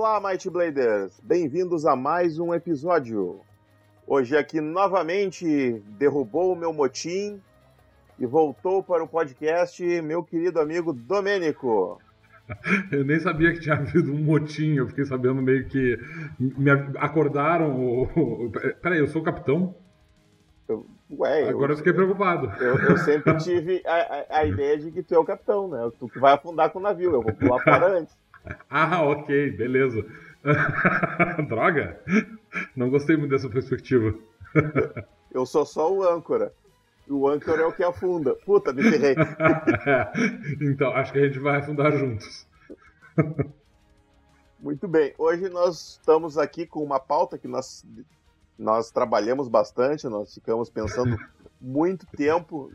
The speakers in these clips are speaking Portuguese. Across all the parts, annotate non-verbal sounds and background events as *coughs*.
Olá, Might Bladers! Bem-vindos a mais um episódio. Hoje aqui novamente derrubou o meu motim e voltou para o podcast meu querido amigo Domênico. *laughs* Eu nem sabia que tinha havido um motim, eu fiquei sabendo meio que. Me acordaram. Peraí, eu sou o capitão? Eu, ué, Agora eu, eu fiquei preocupado. Eu, eu sempre tive a, a, a, ideia de que tu é o capitão, né? Tu que vai afundar com o navio, eu vou pular fora *laughs* antes. *laughs* Ah, ok, beleza. *laughs* Droga! Não gostei muito dessa perspectiva. *laughs* Eu sou só o âncora. O âncora é o que afunda. Puta, me ferrei. então, acho que a gente vai afundar juntos. Muito bem. Hoje nós estamos aqui com uma pauta que nós, nós trabalhamos bastante, nós ficamos pensando muito tempo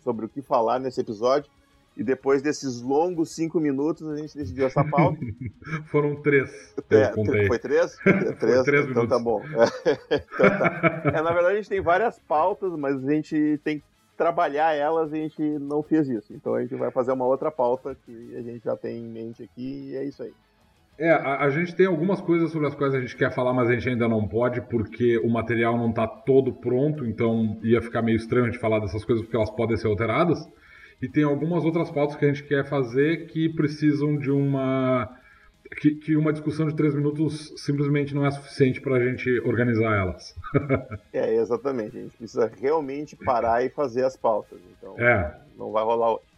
sobre o que falar nesse episódio. E depois desses longos cinco minutos, a gente decidiu essa pauta. *laughs* Foram três. É, *laughs* foi três? três? três então minutos. tá bom. *laughs* então tá. É, na verdade, a gente tem várias pautas, mas a gente tem que trabalhar elas e a gente não fez isso. Então a gente vai fazer uma outra pauta que a gente já tem em mente aqui e é isso aí. É, a, a, gente tem algumas coisas sobre as quais a gente quer falar, mas a gente ainda não pode, porque o material não está todo pronto, então ia ficar meio estranho a gente falar dessas coisas, porque elas podem ser alteradas. E tem algumas outras pautas que a gente quer fazer que precisam de uma. Que, que uma discussão de três minutos simplesmente não é suficiente para a gente organizar elas. *laughs* é, exatamente. A gente precisa realmente parar e fazer as pautas. Então, é. não vai rolar hoje.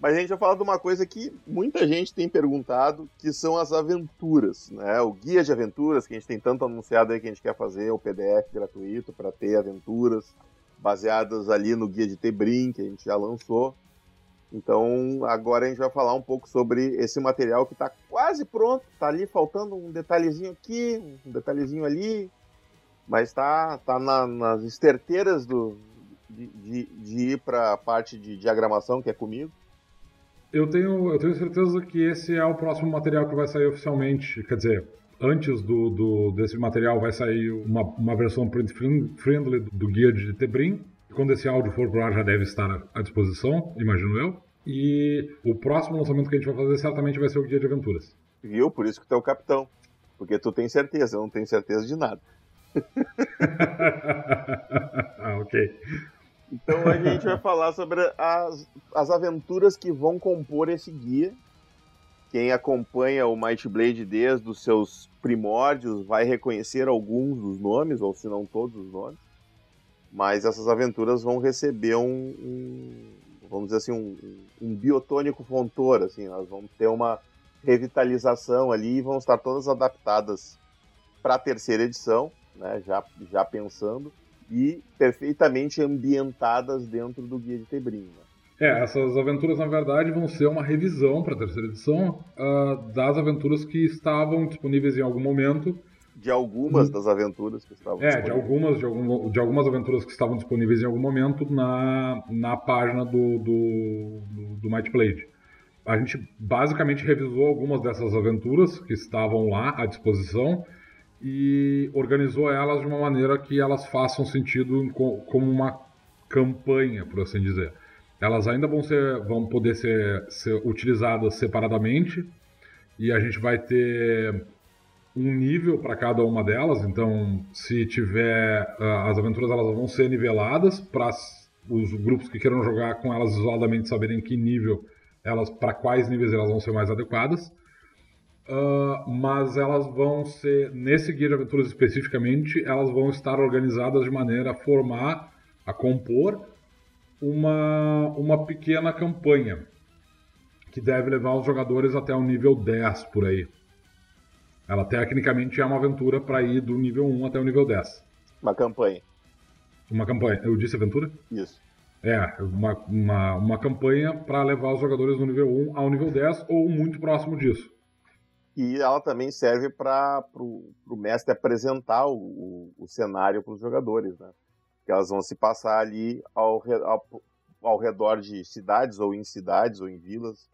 Mas a gente vai falar de uma coisa que muita gente tem perguntado, que são as aventuras, né? O guia de aventuras que a gente tem tanto anunciado aí que a gente quer fazer, o PDF gratuito para ter aventuras baseadas ali no guia de Tebrim, que a gente já lançou. Então, agora a gente vai falar um pouco sobre esse material que está quase pronto, está ali faltando um detalhezinho aqui, um detalhezinho ali, mas está tá, na, nas esterteiras do, de, de, de ir para a parte de diagramação, que é comigo. Eu tenho, eu tenho certeza que esse é o próximo material que vai sair oficialmente, quer dizer, antes do, do, desse material vai sair uma, uma versão print friendly do guia de Tebrim. Quando esse áudio for pro ar já deve estar à disposição, imagino eu. E o próximo lançamento que a gente vai fazer certamente vai ser o guia de aventuras. Viu? Por isso que tu é o capitão. Porque tu tem certeza, eu não tenho certeza de nada. *laughs* ah, ok. Então a gente vai falar sobre as, as aventuras que vão compor esse guia quem acompanha o Might Blade desde os seus primórdios vai reconhecer alguns dos nomes, ou se não todos os nomes. Mas essas aventuras vão receber um, um vamos dizer assim, um, um biotônico fontor, assim, elas vão ter uma revitalização ali e vão estar todas adaptadas para a terceira edição, né, já, já pensando, e perfeitamente ambientadas dentro do Guia de Tebrim. Né? É, essas aventuras, na verdade, vão ser uma revisão para a terceira edição uh, das aventuras que estavam disponíveis em algum momento. De algumas das aventuras que estavam É, de algumas, de, algum, de algumas aventuras que estavam disponíveis em algum momento na, na página do, do, do, do Might Blade. A gente basicamente revisou algumas dessas aventuras que estavam lá à disposição e organizou elas de uma maneira que elas façam sentido como uma campanha, por assim dizer. Elas ainda vão, ser, vão poder ser, ser utilizadas separadamente e a gente vai ter um nível para cada uma delas. Então, se tiver uh, as aventuras, elas vão ser niveladas para os grupos que queiram jogar com elas isoladamente saberem que nível elas, para quais níveis elas vão ser mais adequadas. Uh, mas elas vão ser, nesse guia de aventuras especificamente, elas vão estar organizadas de maneira a formar, a compor uma, uma pequena campanha que deve levar os jogadores até o nível 10 por aí. Ela tecnicamente é uma aventura para ir do nível 1 até o nível 10. Uma campanha. Uma campanha. Eu disse aventura? Isso. É, uma, uma, uma campanha para levar os jogadores do nível 1 ao nível 10 ou muito próximo disso. E ela também serve para o mestre apresentar o, o, o cenário para os jogadores, né? que elas vão se passar ali ao, ao, ao redor de cidades, ou em cidades, ou em vilas,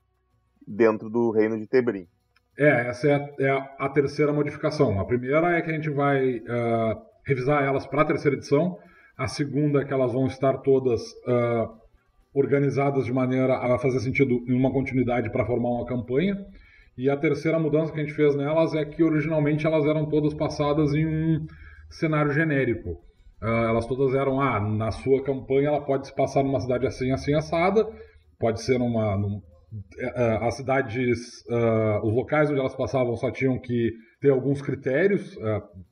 dentro do reino de Tebrim. É, essa é a, é a, terceira modificação. A primeira é que a gente vai uh, revisar elas para a terceira edição. A segunda é que elas vão estar todas uh, organizadas de maneira a fazer sentido em uma continuidade para formar uma campanha. E a terceira mudança que a gente fez nelas é que originalmente elas eram todas passadas em um cenário genérico. Uh, elas todas eram, ah, na sua campanha ela pode se passar numa cidade assim, assim, assada, pode ser numa. Num, as cidades, uh, os locais onde elas passavam só tinham que ter alguns critérios.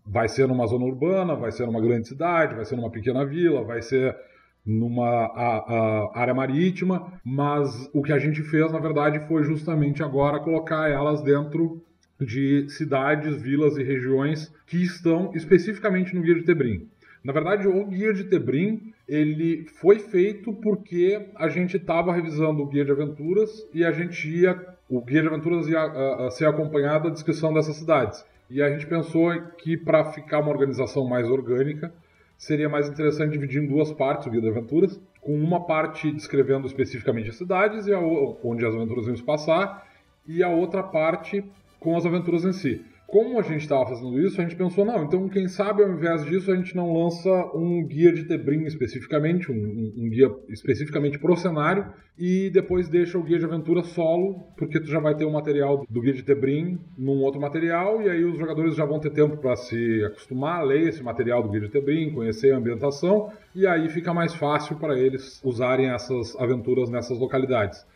vai ser numa zona urbana, vai ser numa grande cidade, vai ser numa pequena vila, vai ser numa a, a área marítima, mas o que a gente fez, na verdade, foi justamente agora colocar elas dentro de cidades, vilas e regiões que estão especificamente no Guia de Tebrim. Na verdade, o Guia de Tebrim ele foi feito porque a gente estava revisando o Guia de Aventuras e a gente ia, o Guia de Aventuras ia a, a ser acompanhado da descrição dessas cidades. E a gente pensou que para ficar uma organização mais orgânica, seria mais interessante dividir em duas partes o Guia de Aventuras, com uma parte descrevendo especificamente as cidades e a, onde as aventuras iam se passar, e a outra parte com as aventuras em si. Como a gente estava fazendo isso, a gente pensou, não, então quem sabe ao invés disso a gente não lança um guia de Tebrim especificamente, um, um, guia especificamente pro cenário, e depois deixa o guia de aventura solo, porque tu já vai ter o material do guia de Tebrim num outro material, e aí os jogadores já vão ter tempo para se acostumar a ler esse material do guia de Tebrim, conhecer a ambientação, e aí fica mais fácil para eles usarem essas aventuras nessas localidades.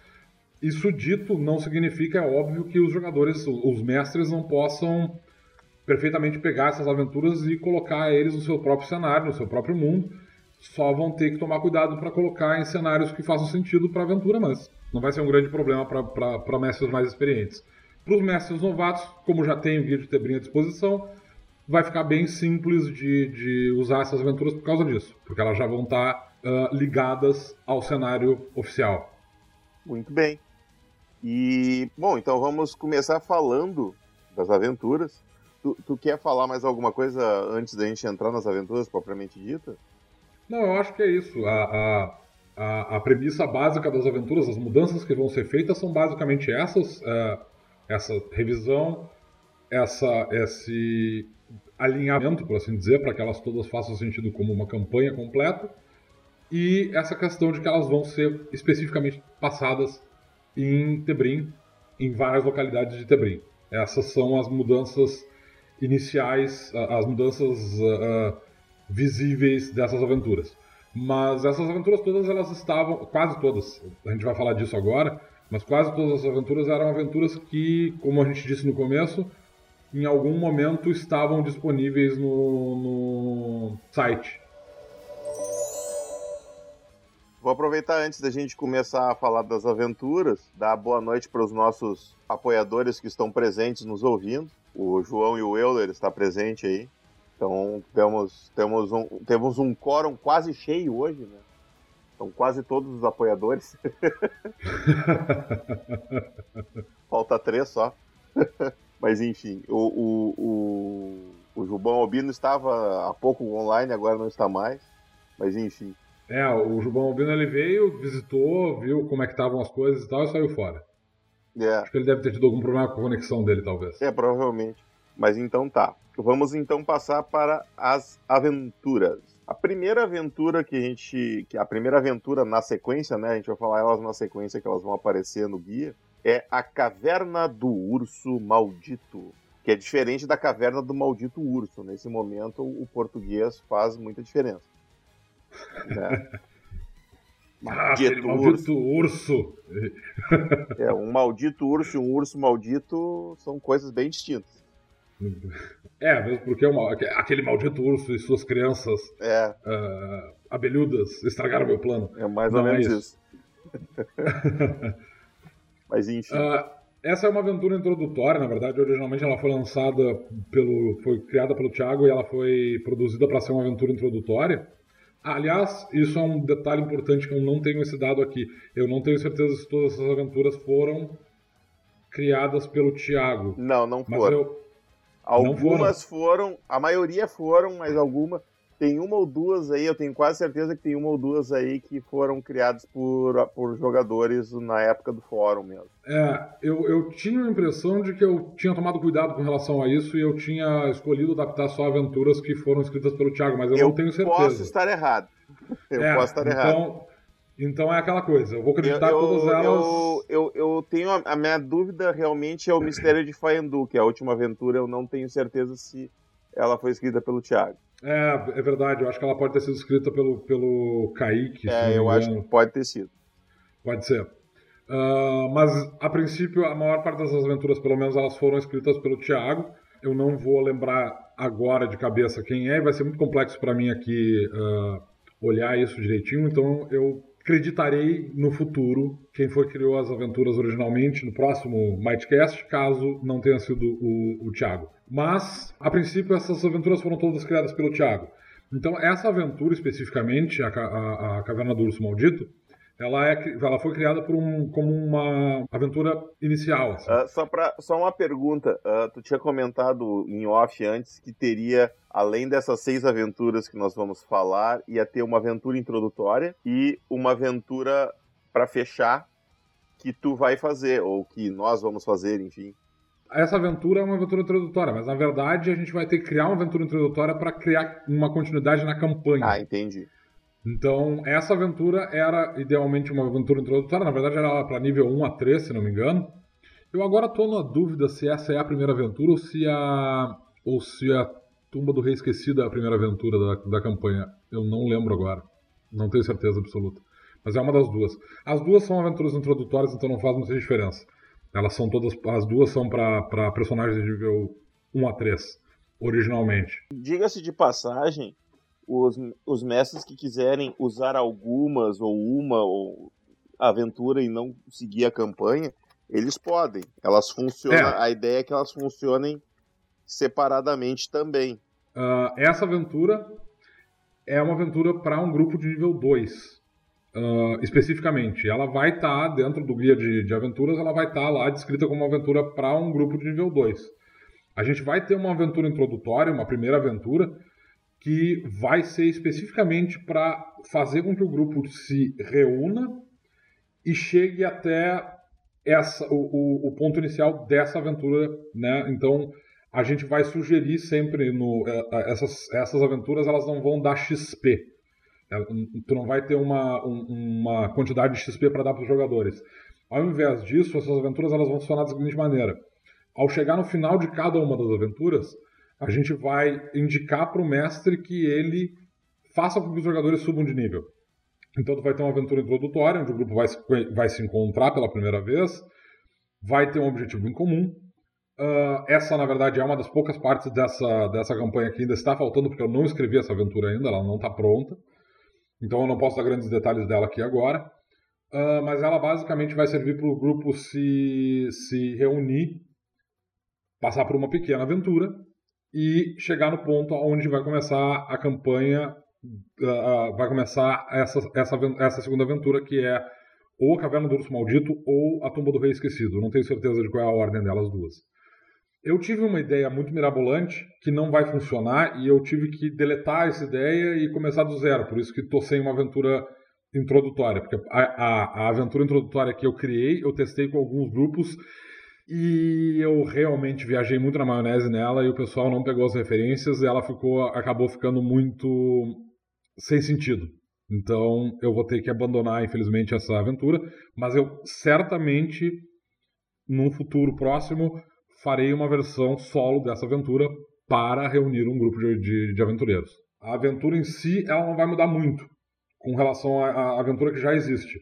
Isso dito, não significa, é óbvio, que os jogadores, os mestres, não possam perfeitamente pegar essas aventuras e colocar eles no seu próprio cenário, no seu próprio mundo. Só vão ter que tomar cuidado para colocar em cenários que façam sentido para a aventura, mas não vai ser um grande problema para mestres mais experientes. Para os mestres novatos, como já tem o guia de Tebrim à disposição, vai ficar bem simples de, de usar essas aventuras por causa disso, porque elas já vão estar tá, uh, ligadas ao cenário oficial. Muito bem. E, bom, então vamos começar falando das aventuras. Tu, tu, quer falar mais alguma coisa antes da gente entrar nas aventuras propriamente dita? Não, eu acho que é isso. A, a, a, premissa básica das aventuras, as mudanças que vão ser feitas são basicamente essas. É, essa revisão, essa, esse alinhamento, por assim dizer, para que elas todas façam sentido como uma campanha completa. E essa questão de que elas vão ser especificamente passadas em Tebrim, em várias localidades de Tebrim. Essas são as mudanças iniciais, as mudanças uh, visíveis dessas aventuras. Mas essas aventuras todas elas estavam, quase todas, a gente vai falar disso agora, mas quase todas as aventuras eram aventuras que, como a gente disse no começo, em algum momento estavam disponíveis no, no site Vou aproveitar antes da gente começar a falar das aventuras, dar boa noite para os nossos apoiadores que estão presentes nos ouvindo. O João e o Euler está presente aí. Então temos, temos, um, temos um quórum quase cheio hoje, né? São quase todos os apoiadores. *laughs* Falta três só. *laughs* Mas enfim, o, o, o, o Jubão Albino estava há pouco online, agora não está mais. Mas enfim. É, o Jubão Albino ele veio, visitou, viu como é que estavam as coisas e tal e saiu fora. É. Acho que ele deve ter tido algum problema com a conexão dele, talvez. É, provavelmente. Mas então tá. Vamos então passar para as aventuras. A primeira aventura que a gente. Que a primeira aventura na sequência, né? A gente vai falar elas na sequência que elas vão aparecer no guia. É a Caverna do Urso Maldito. Que é diferente da Caverna do Maldito Urso. Nesse momento, o português faz muita diferença. Né? *laughs* Maldito, maldito urso. urso. É, um maldito urso e um urso maldito são coisas bem distintas. É, mesmo porque é uma, aquele maldito urso e suas crianças é. uh, abelhudas estragaram meu plano. É mais ou Não menos é isso. isso. *laughs* Mas enfim. Uh, essa é uma aventura introdutória, na verdade. Originalmente ela foi lançada pelo. foi criada pelo Thiago e ela foi produzida para ser uma aventura introdutória. Aliás, isso é um detalhe importante que eu não tenho esse dado aqui. Eu não tenho certeza se todas essas aventuras foram criadas pelo Tiago. Não, não foram. Eu... Algumas não foram. foram. a maioria foram, mas algumas tem uma ou duas aí, eu tenho quase certeza que tem uma ou duas aí que foram criadas por, por jogadores na época do fórum mesmo. É, eu, eu tinha a impressão de que eu tinha tomado cuidado com relação a isso e eu tinha escolhido adaptar só aventuras que foram escritas pelo Thiago, mas eu, eu não tenho certeza. Eu posso estar errado. *laughs* Eu é, posso estar então, errado. Então é aquela coisa, eu vou acreditar eu, todas elas. Eu, eu, eu tenho a, a, minha dúvida realmente é o mistério de Faendu, que é a última aventura, eu não tenho certeza se ela foi escrita pelo Thiago. É, é verdade, eu acho que ela pode ter sido escrita pelo, pelo Kaique. É, eu acho que pode ter sido. Pode ser. Uh, mas, a princípio, a maior parte das aventuras, pelo menos, elas foram escritas pelo Thiago. Eu não vou lembrar agora de cabeça quem é, vai ser muito complexo para mim aqui uh, olhar isso direitinho, então eu acreditarei no futuro quem foi que criou as aventuras originalmente no próximo Mightcast, caso não tenha sido o, o Thiago. Mas, a princípio, essas aventuras foram todas criadas pelo Thiago. Então, essa aventura especificamente, a, a, a Caverna do Urso Maldito, ela, é, ela foi criada por um, como uma aventura inicial. Assim. Uh, só, pra, só uma pergunta. Uh, tu tinha comentado em off antes que teria, além dessas seis aventuras que nós vamos falar, ia ter uma aventura introdutória e uma aventura para fechar que tu vai fazer, ou que nós vamos fazer, enfim. Essa aventura é uma aventura introdutória, mas na verdade a gente vai ter que criar uma aventura introdutória para criar uma continuidade na campanha. Ah, entendi. Então, essa aventura era idealmente uma aventura introdutória, na verdade era para nível 1 a 3, se não me engano. Eu agora estou na dúvida se essa é a primeira aventura ou se a ou se a Tumba do Rei Esquecido é a primeira aventura da, da campanha. Eu não lembro agora. Não tenho certeza absoluta. Mas é uma das duas. As duas são aventuras introdutórias, então não faz muita diferença. Elas são todas. As duas são para personagens de nível 1 a 3, originalmente. Diga-se de passagem os, os mestres que quiserem usar algumas ou uma ou aventura e não seguir a campanha, eles podem. Elas funcionam. É. A ideia é que elas funcionem separadamente também. Uh, essa aventura é uma aventura para um grupo de nível 2. Uh, ah, especificamente, ela vai estar tá dentro do guia de, de aventuras, ela vai estar tá lá descrita como uma aventura para um grupo de nível 2. A gente vai ter uma aventura introdutória, uma primeira aventura, que vai ser especificamente para fazer com que o grupo se reúna e chegue até essa, o, o, o, ponto inicial dessa aventura, né? Então a gente vai sugerir sempre no é, é, essas, essas aventuras elas não vão dar XP. É, tu não vai ter uma, uma quantidade de XP para dar para os jogadores. Ao invés disso, essas aventuras elas vão funcionar da seguinte maneira: ao chegar no final de cada uma das aventuras, a gente vai indicar para o mestre que ele faça com que os jogadores subam de nível. Então tu vai ter uma aventura introdutória, onde o grupo vai se, vai se encontrar pela primeira vez, vai ter um objetivo em comum. Uh, essa, na verdade, é uma das poucas partes dessa, dessa campanha que ainda está faltando, porque eu não escrevi essa aventura ainda, ela não está pronta. Então eu não posso dar grandes detalhes dela aqui agora. Uh, mas ela basicamente vai servir para o grupo se, se reunir, passar por uma pequena aventura e chegar no ponto onde vai começar a campanha, uh, vai começar essa, essa, essa segunda aventura, que é ou a Caverna do Urso Maldito ou a Tumba do Rei Esquecido. Não tenho certeza de qual é a ordem delas duas. Eu tive uma ideia muito mirabolante que não vai funcionar e eu tive que deletar essa ideia e começar do zero. Por isso que estou sem uma aventura introdutória. Porque a, a, a aventura introdutória que eu criei, eu testei com alguns grupos e eu realmente viajei muito na maionese nela e o pessoal não pegou as referências e ela ficou, acabou ficando muito sem sentido. Então eu vou ter que abandonar, infelizmente, essa aventura, mas eu certamente, num futuro próximo, farei uma versão solo dessa aventura para reunir um grupo de, de, de aventureiros. A aventura em si ela não vai mudar muito com relação à aventura que já existe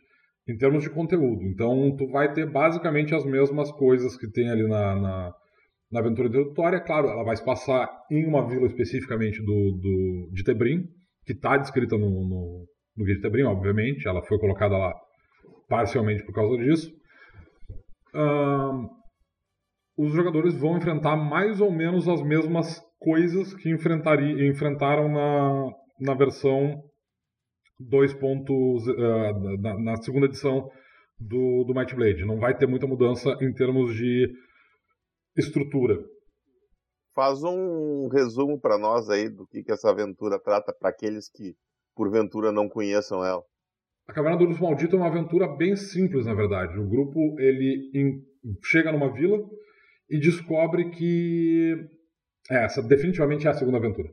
em termos de conteúdo. Então, tu vai ter basicamente as mesmas coisas que tem ali na, na, na aventura introdutória. Claro, ela vai se passar em uma vila especificamente do, do, de Tebrim, que está descrita no, no, no guia de Tebrim, obviamente. Ela foi colocada lá parcialmente por causa disso. Os jogadores vão enfrentar mais ou menos as mesmas coisas que enfrentaram na, na versão dois pontos uh, na, na, segunda edição do, do Might Blade. Não vai ter muita mudança em termos de estrutura. Faz um resumo para nós aí do que, que essa aventura trata para aqueles que porventura não conheçam ela. A Caverna do Urso Maldito é uma aventura bem simples, na verdade. O grupo ele chega numa vila e descobre que é, essa definitivamente é a segunda aventura.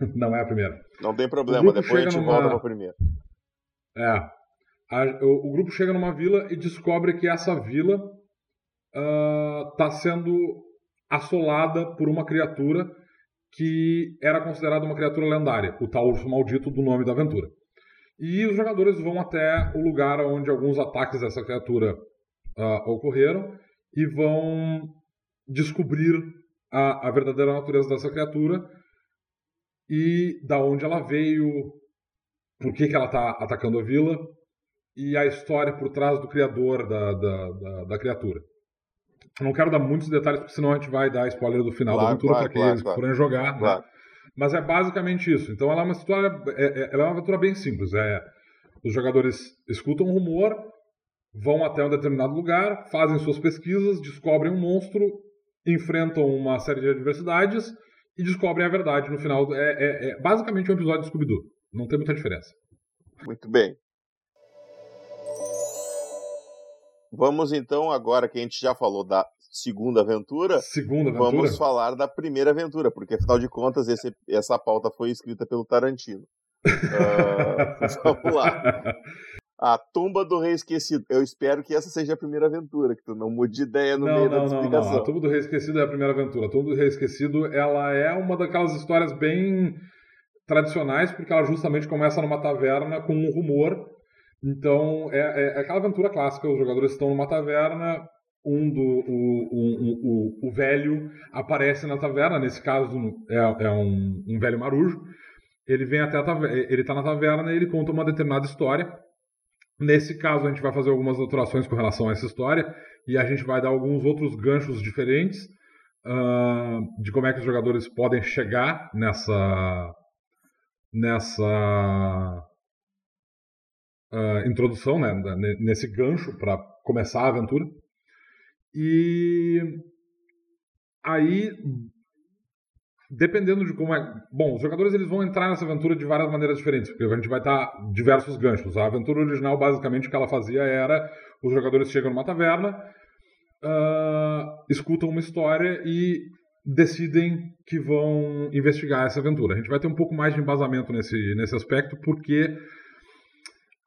*laughs* Não é a primeira. Não tem problema, depois a gente volta numa... pra primeira. É. A, o, o, grupo chega numa vila e descobre que essa vila está uh, sendo assolada por uma criatura que era considerada uma criatura lendária, o tal urso maldito do nome da aventura. E os jogadores vão até o lugar onde alguns ataques dessa criatura uh, ocorreram e vão descobrir a, a verdadeira natureza dessa criatura e da onde ela veio, por que, que ela está atacando a vila e a história por trás do criador da, da, da, da criatura. não quero dar muitos detalhes, porque senão a gente vai dar spoiler do final claro, da aventura claro, para claro, que forem jogar. Né? Mas é basicamente isso. Então ela é uma história, é, é, ela é uma aventura bem simples. É, os jogadores escutam um rumor, vão até um determinado lugar, fazem suas pesquisas, descobrem um monstro, enfrentam uma série de adversidades e descobrem a verdade no final. É, é, é basicamente um episódio de Scooby-Doo. Não tem muita diferença. Muito bem. Vamos então, agora que a gente já falou da segunda aventura, segunda aventura? vamos falar da primeira aventura, porque afinal de contas esse, essa pauta foi escrita pelo Tarantino. Uh, *laughs* vamos lá. *laughs* A Tumba do Rei Esquecido. Eu espero que essa seja a primeira aventura, que tu não mude de ideia no não, meio não, da explicação. Não, não. A Tumba do Rei Esquecido é a primeira aventura. A Tumba do Rei Esquecido, ela é uma daquelas histórias bem tradicionais, porque ela justamente começa numa taverna com um rumor. Então, é, é, é aquela aventura clássica. Os jogadores estão numa taverna, um do o, o, o, o velho aparece na taverna, nesse caso é, é um, um velho marujo. Ele vem até a taverna, ele está na taverna e ele conta uma determinada história Nesse caso, a gente vai fazer algumas alterações com relação a essa história e a gente vai dar alguns outros ganchos diferentes uh, de como é que os jogadores podem chegar nessa nessa uh, introdução, né, nesse gancho para começar a aventura. E aí dependendo de como é. Bom, os jogadores eles vão entrar nessa aventura de várias maneiras diferentes, porque a gente vai estar diversos ganchos. A aventura original, basicamente, o que ela fazia era: os jogadores chegam numa taverna, uh, escutam uma história e decidem que vão investigar essa aventura. A gente vai ter um pouco mais de embasamento nesse, nesse aspecto, porque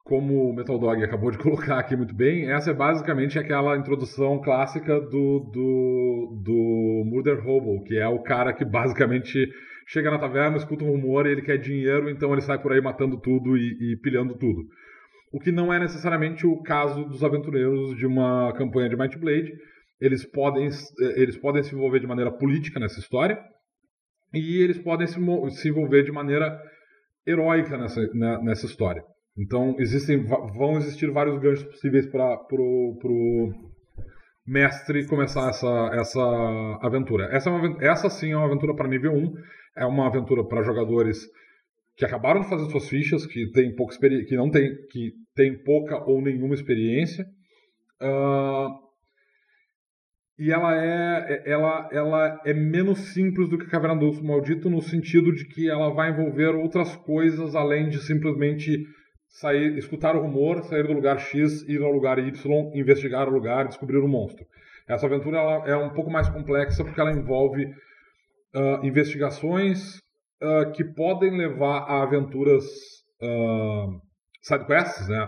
como o Metal Dog acabou de *laughs* colocar aqui muito bem, essa é basicamente aquela introdução clássica do, do, do Murder Hobo, que é o cara que basicamente chega na taverna, escuta um rumor e ele quer dinheiro, então ele sai por aí matando tudo e, e pilhando tudo. O que não é necessariamente o caso dos aventureiros de uma campanha de Might Blade. Eles podem, eles podem se envolver de maneira política nessa história e eles podem se, se envolver de maneira heróica nessa, nessa história. Então existem, vão existir vários ganchos possíveis para pro, pro mestre começar essa, essa aventura. Essa, é uma, essa sim é uma aventura para nível 1, é uma aventura para jogadores que acabaram de fazer suas fichas, que tem pouca que não tem, que tem pouca ou nenhuma experiência. Uh, e ela é, ela, ela é menos simples do que Caverna do Maldito no sentido de que ela vai envolver outras coisas além de simplesmente sair, escutar o rumor, sair do lugar X, ir ao lugar Y, investigar o lugar, descobrir o monstro. Essa aventura é um pouco mais complexa porque ela envolve uh, investigações uh, que podem levar a aventuras uh, sidequests, né?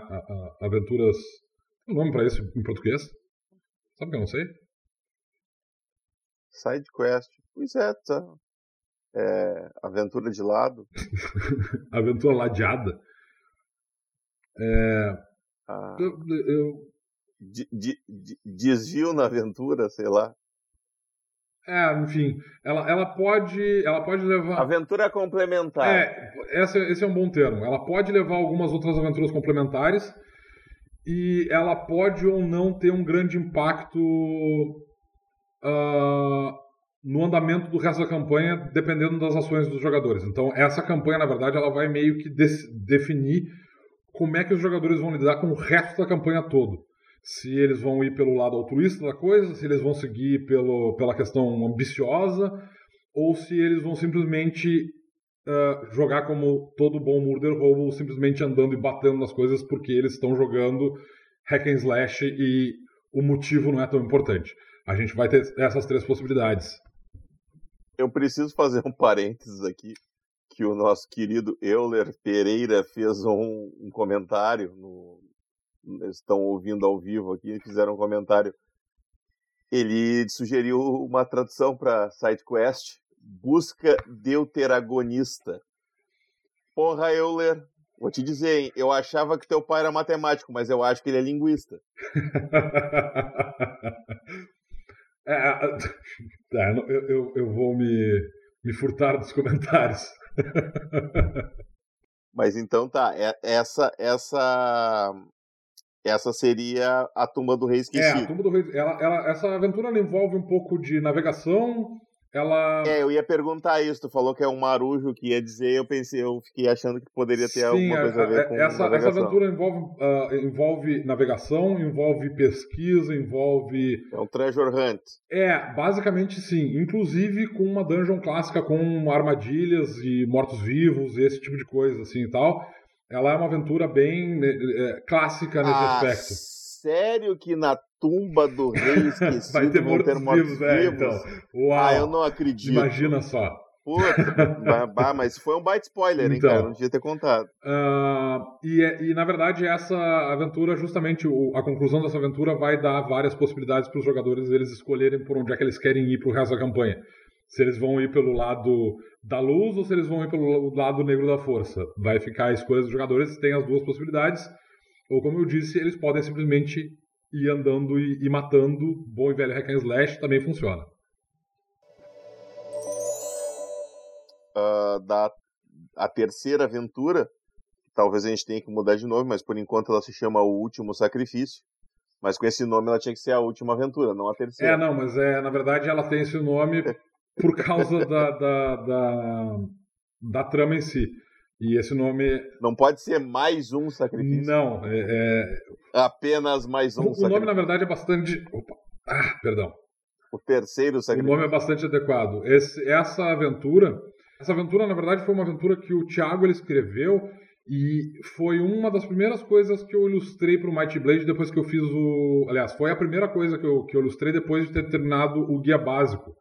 aventuras. Tem um nome para isso em português? Sabe que eu não sei? Sidequest. Pois é, tá. É, aventura de lado. *laughs* aventura ladeada. É, ah, eu, eu, de, de, de, desvio na aventura, sei lá. É, enfim, ela, ela pode ela pode levar aventura complementar. É, esse, esse é um bom termo. Ela pode levar algumas outras aventuras complementares e ela pode ou não ter um grande impacto uh, no andamento do resto da campanha, dependendo das ações dos jogadores. Então, essa campanha, na verdade, ela vai meio que definir como é que os jogadores vão lidar com o resto da campanha todo. Se eles vão ir pelo lado altruísta da coisa, se eles vão seguir pelo, pela questão ambiciosa, ou se eles vão simplesmente uh, jogar como todo bom murder hobo, simplesmente andando e batendo nas coisas porque eles estão jogando hack and slash e o motivo não é tão importante. A gente vai ter essas três possibilidades. Eu preciso fazer um parênteses aqui que o nosso querido Euler Pereira fez um, um comentário no, estão ouvindo ao vivo aqui fizeram um comentário. Ele sugeriu uma tradução para SideQuest, busca deuteragonista. Porra, Euler, vou te dizer, hein, eu achava que teu pai era matemático, mas eu acho que ele é linguista. *laughs* é, é *laughs* eu, eu, eu vou me, me furtar dos comentários. Mas então tá, é, essa essa essa seria a tumba do rei esquecido. É, a tumba do rei. Ela, ela, essa aventura envolve um pouco de navegação, ela. É, eu ia perguntar isso. Tu falou que é um marujo que ia dizer, eu pensei, eu fiquei achando que poderia ter Sim, alguma coisa a ver é, com essa, essa aventura envolve, uh, envolve navegação, envolve pesquisa, envolve. É um treasure hunt. É, basicamente sim. Inclusive com uma dungeon clássica com armadilhas e mortos-vivos, esse tipo de coisa, assim e tal. Ela é uma aventura bem é, clássica nesse ah, aspecto. Sério que na tumba do rei *laughs* esquecido Vai ter mortos, ter mortos vivos, é, então. Uau, ah, eu não acredito. Imagina só. Puta, *laughs* mas foi um baita spoiler, hein, então, cara? Não devia ter contado. Uh, e, é, e, na verdade, essa aventura, justamente, o, a conclusão dessa aventura vai dar várias possibilidades para os jogadores eles escolherem por onde é que eles querem ir para o resto da campanha. Se eles vão ir pelo lado da luz ou se eles vão ir pelo lado negro da força. Vai ficar a escolha dos jogadores, tem as duas possibilidades. Ou, como eu disse, eles podem simplesmente e andando e, e matando, bom e velho hack and slash também funciona. Uh, da a terceira aventura, talvez a gente tenha que mudar de nome, mas por enquanto ela se chama O Último Sacrifício. Mas com esse nome ela tinha que ser a última aventura, não a terceira. É, não, mas é, na verdade ela tem esse nome por causa da, da, da, da trama em si. E esse nome. Não pode ser mais um sacrifício. Não, é. é... Apenas mais um o, sacrifício. O nome, na verdade, é bastante. Opa. Ah, perdão. O terceiro sacrifício. O nome é bastante adequado. Esse, essa aventura. Essa aventura, na verdade, foi uma aventura que o Thiago ele escreveu e foi uma das primeiras coisas que eu ilustrei para o Mighty Blade depois que eu fiz o. Aliás, foi a primeira coisa que eu, que eu ilustrei depois de ter terminado o guia básico.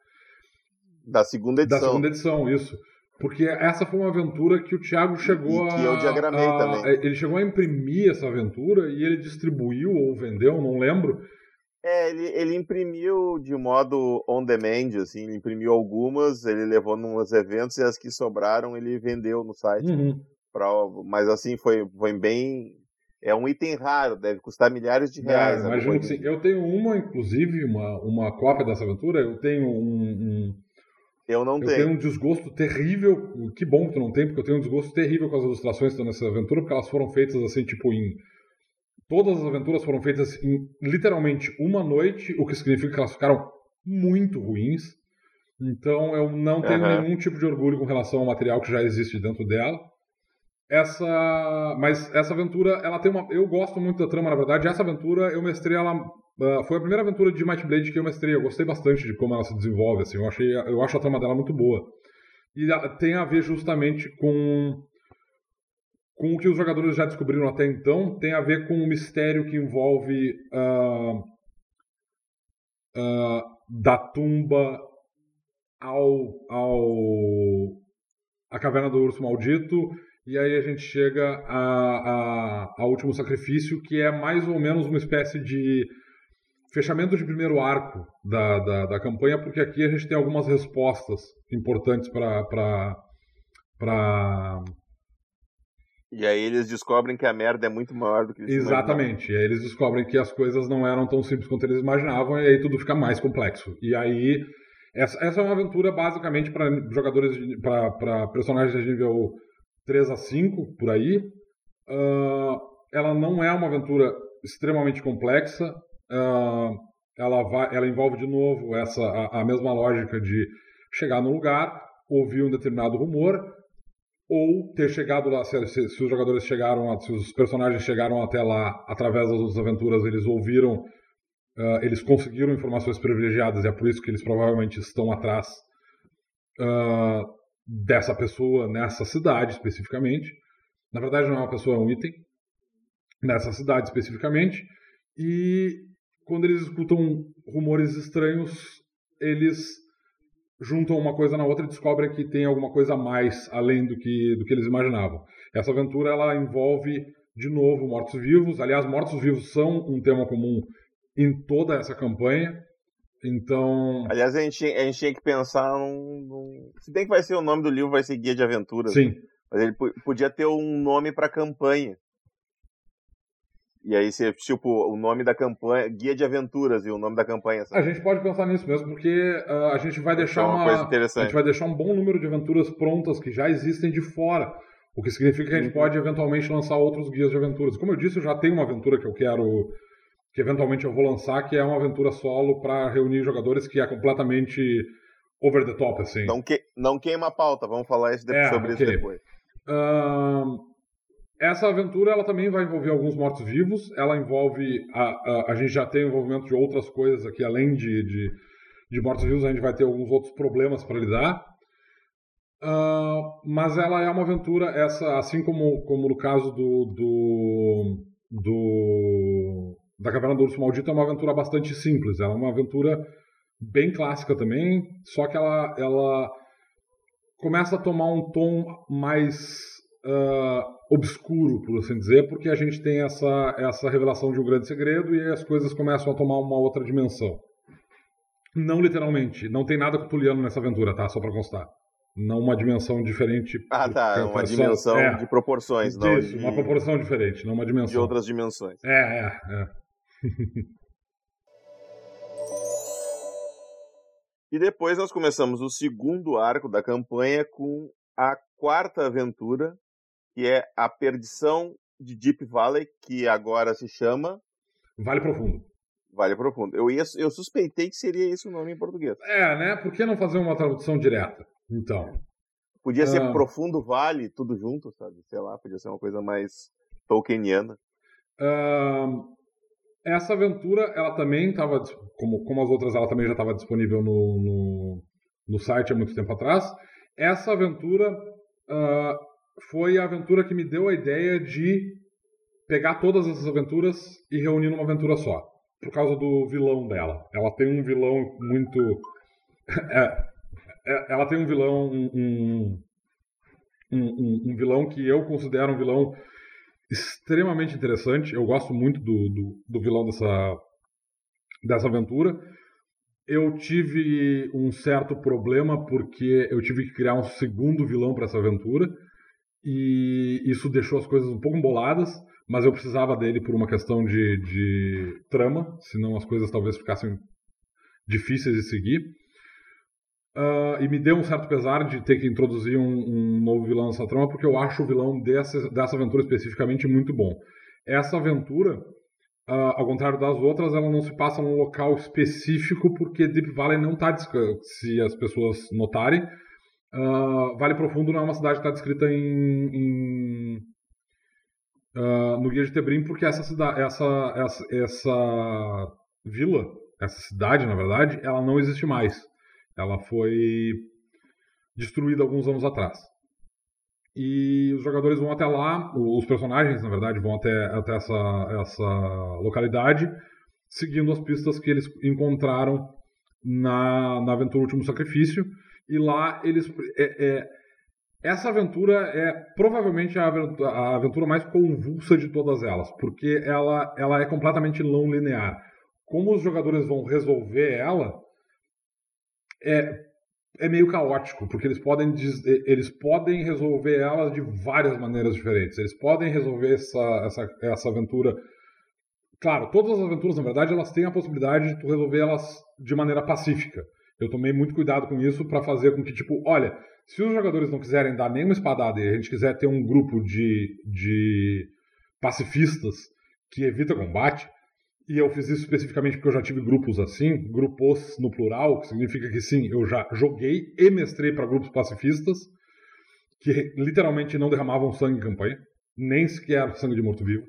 Da segunda edição. Da segunda edição, isso. Porque essa foi uma aventura que o Thiago chegou e que eu diagramei a, também. Ele chegou a imprimir essa aventura e ele distribuiu ou vendeu, não lembro. É, ele, ele imprimiu de modo on demand, assim, ele imprimiu algumas, ele levou nos eventos e as que sobraram ele vendeu no site. Uhum. Pra, mas assim, foi, foi bem. É um item raro, deve custar milhares de reais. É, imagino que sim. Eu tenho uma, inclusive, uma, uma cópia dessa aventura, eu tenho um, um eu não eu tenho. Eu tenho um desgosto terrível. Que bom que tu não tem, porque eu tenho um desgosto terrível com as ilustrações que estão nessa aventura, porque elas foram feitas assim, tipo, em. Todas as aventuras foram feitas em literalmente uma noite, o que significa que elas ficaram muito ruins. Então eu não tenho uhum. nenhum tipo de orgulho com relação ao material que já existe dentro dela. Essa, mas essa aventura, ela tem uma, eu gosto muito da trama, na verdade. Essa aventura eu mestrei ela Uh, foi a primeira aventura de Might Blade que eu mestrei. Eu gostei bastante de como ela se desenvolve. Assim, eu, achei, eu acho a trama dela muito boa. E tem a ver justamente com, com o que os jogadores já descobriram até então. Tem a ver com o mistério que envolve uh, uh, da tumba ao, ao a caverna do urso maldito. E aí a gente chega a, a, a último sacrifício, que é mais ou menos uma espécie de fechamento de primeiro arco da, da, da, campanha, porque aqui a gente tem algumas respostas importantes para. E aí eles descobrem que a merda é muito maior do que eles Exatamente. E aí eles descobrem que as coisas não eram tão simples quanto eles imaginavam, e aí tudo fica mais complexo. E aí. Essa, essa é uma aventura basicamente para jogadores, para personagens de nível 3 a 5, por aí. Uh, ela não é uma aventura extremamente complexa, ela, vai, ela envolve de novo essa a, a, mesma lógica de chegar no lugar, ouvir um determinado rumor, ou ter chegado lá, se, se, se os jogadores chegaram, se os personagens chegaram até lá através das aventuras, eles ouviram, uh, eles conseguiram informações privilegiadas, e é por isso que eles provavelmente estão atrás uh, dessa pessoa nessa cidade especificamente. Na verdade, não é uma pessoa, é um item. Nessa cidade especificamente. E quando eles escutam rumores estranhos, eles juntam uma coisa na outra e descobrem que tem alguma coisa a mais além do que, do que eles imaginavam. Essa aventura ela envolve De novo, mortos-vivos. Aliás, mortos-vivos são um tema comum em toda essa campanha. Então. Aliás, a gente, a gente tinha que pensar num, num, Se bem que vai ser o nome do livro, vai ser Guia de Aventuras. Sim. Mas ele podia ter um nome para campanha. E aí, se, tipo, o nome da campanha, Guia de Aventuras e o nome da campanha. Sabe? A gente pode pensar nisso mesmo, porque uh, a gente vai deixar uma, uma coisa interessante. A gente vai deixar um bom número de aventuras prontas que já existem de fora. O que significa que a gente uhum. pode eventualmente lançar outros guias de aventuras. Como eu disse, eu já tenho uma aventura que eu quero que eventualmente eu vou lançar, que é uma aventura solo para reunir jogadores que é completamente over the top, assim. Não, que, não queima a pauta, vamos falar isso depois, é, sobre okay. isso depois. Uh, essa aventura ela também vai envolver alguns mortos-vivos, ela envolve. A, a, a, gente já tem envolvimento de outras coisas aqui, além de, de, de mortos-vivos, a gente vai ter alguns outros problemas para lidar. Uh, mas ela é uma aventura, essa, assim como, como no caso do, do, do da Caverna do Urso Maldito, é uma aventura bastante simples. Ela é uma aventura bem clássica também, só que ela, ela começa a tomar um tom mais uh, obscuro, por assim dizer, porque a gente tem essa, essa revelação de um grande segredo e as coisas começam a tomar uma outra dimensão. Não literalmente, não tem nada cutuliano nessa aventura, tá? Só para constar. Não uma dimensão diferente. Ah, tá. Uma dimensão é, de proporções, não. Isso, de... uma proporção diferente, não uma dimensão. De outras dimensões. É, é, é. *laughs* e depois nós começamos o segundo arco da campanha com a quarta aventura, que é a perdição de Deep Valley, que agora se chama Vale Profundo. Vale Profundo. Eu, ia, eu suspeitei que seria esse o nome em português. É, né? Por que não fazer uma tradução direta? Então. Podia ser ah. Profundo Vale, tudo junto, sabe? Sei lá, podia ser uma coisa mais Tolkieniana. essa aventura, ela também estava, como, como as outras, ela também já estava disponível no, no, no, site há muito tempo atrás. Essa aventura uh, foi a aventura que me deu a ideia de pegar todas essas aventuras e reunir numa aventura só. Por causa do vilão dela. Ela tem um vilão muito. é, é, ela tem um vilão. Um, um, um, um, vilão que eu considero um vilão extremamente interessante. Eu gosto muito do, do, do vilão dessa, dessa aventura. Eu tive um certo problema porque eu tive que criar um segundo vilão para essa aventura e isso deixou as coisas um pouco emboladas, mas eu precisava dele por uma questão de, de trama, senão as coisas talvez ficassem difíceis de seguir. Uh, e me deu um certo pesar de ter que introduzir um, um, novo vilão nessa trama, porque eu acho o vilão dessa, dessa aventura especificamente muito bom. Essa aventura, uh, ao contrário das outras, ela não se passa num local específico, porque Deep Valley não está, se as pessoas notarem, Uh, vale Profundo não é uma cidade que está descrita em, em uh, no Guia de Tebrim, porque essa, cidade, essa, essa, essa vila, essa cidade, na verdade, ela não existe mais. Ela foi destruída alguns anos atrás. E os jogadores vão até lá, os personagens, na verdade, vão até, até essa, essa localidade, seguindo as pistas que eles encontraram na, na aventura Último Sacrifício e lá eles. É, é, essa aventura é provavelmente a aventura, a aventura, mais convulsa de todas elas, porque ela, ela é completamente não linear. Como os jogadores vão resolver ela é, é meio caótico, porque eles podem, eles podem resolver ela de várias maneiras diferentes. Eles podem resolver essa, essa, essa aventura. Claro, todas as aventuras, na verdade, elas têm a possibilidade de tu resolver elas de maneira pacífica. Eu tomei muito cuidado com isso para fazer com que, tipo, olha, se os jogadores não quiserem dar nenhuma espadada e a gente quiser ter um grupo de, de pacifistas que evita combate, e eu fiz isso especificamente porque eu já tive grupos assim, grupos no plural, que significa que sim, eu já joguei e mestrei para grupos pacifistas que literalmente não derramavam sangue em campanha, nem sequer sangue de morto-vivo.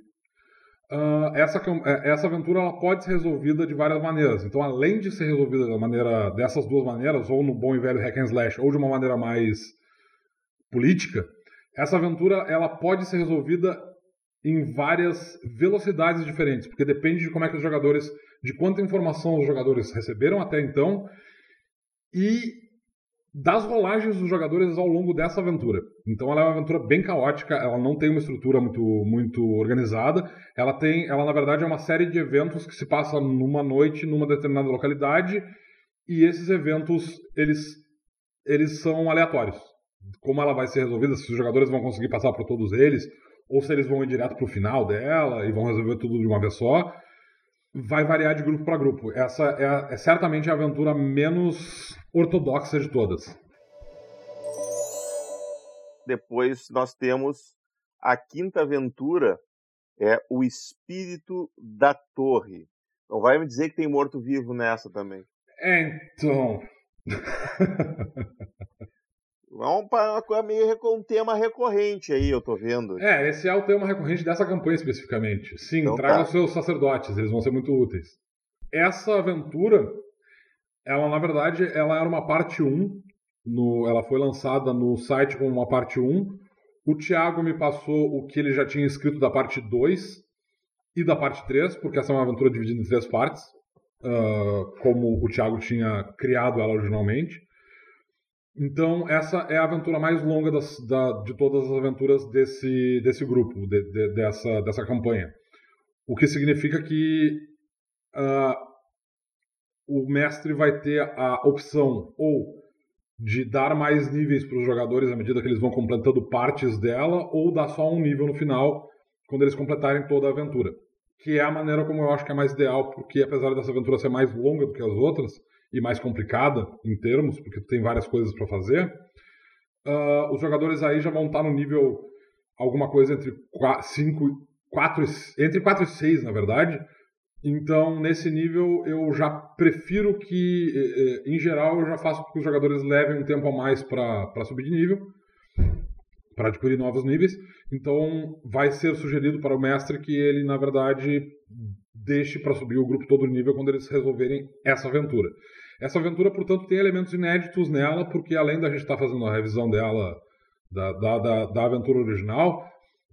Uh, essa, é, essa aventura ela pode ser resolvida de várias maneiras. Então, além de ser resolvida da maneira, dessas duas maneiras, ou no bom e velho hack and slash, ou de uma maneira mais política, essa aventura ela pode ser resolvida em várias velocidades diferentes, porque depende de como é que os jogadores, de quanta informação os jogadores receberam até então e das rolagens dos jogadores ao longo dessa aventura. Então ela é uma aventura bem caótica, ela não tem uma estrutura muito, muito organizada. Ela tem, ela na verdade é uma série de eventos que se passa numa noite numa determinada localidade e esses eventos eles eles são aleatórios. Como ela vai ser resolvida, se os jogadores vão conseguir passar por todos eles ou se eles vão ir direto para o final dela e vão resolver tudo de uma vez só, vai variar de grupo para grupo. Essa é, é certamente a aventura menos ortodoxa de todas. Depois nós temos a quinta aventura, é o Espírito da Torre. Não vai me dizer que tem morto-vivo nessa também. Então. É uma coisa meio um tema recorrente aí, eu tô vendo. É, esse é o tema recorrente dessa campanha especificamente. Sim, então, traga tá. os seus sacerdotes, eles vão ser muito úteis. Essa aventura, ela na verdade, ela era uma parte 1, no, ela foi lançada no site como uma parte 1. O Thiago me passou o que ele já tinha escrito da parte 2 e da parte 3, porque essa é uma aventura dividida em três partes, uh, como o Thiago tinha criado ela originalmente. Então, essa é a aventura mais longa das, da, de todas as aventuras desse, desse grupo, de, de, dessa, dessa campanha. O que significa que uh, o mestre vai ter a opção ou de dar mais níveis para os jogadores à medida que eles vão completando partes dela, ou dar só um nível no final, quando eles completarem toda a aventura. Que é a maneira como eu acho que é mais ideal, porque apesar dessa aventura ser mais longa do que as outras, e mais complicada em termos, porque tem várias coisas para fazer, uh, os jogadores aí já vão estar no nível alguma coisa entre 5, 4, entre 4 e 6, na verdade. Então, nesse nível, eu já prefiro que, eh, eh, em geral, eu já faço com que os jogadores levem um tempo a mais para subir de nível, para adquirir novos níveis. Então, vai ser sugerido para o mestre que ele, na verdade, deixe para subir o grupo todo nível quando eles resolverem essa aventura. Essa aventura, portanto, tem elementos inéditos nela, porque além da gente estar tá fazendo a revisão dela, da, da, da, da, aventura original,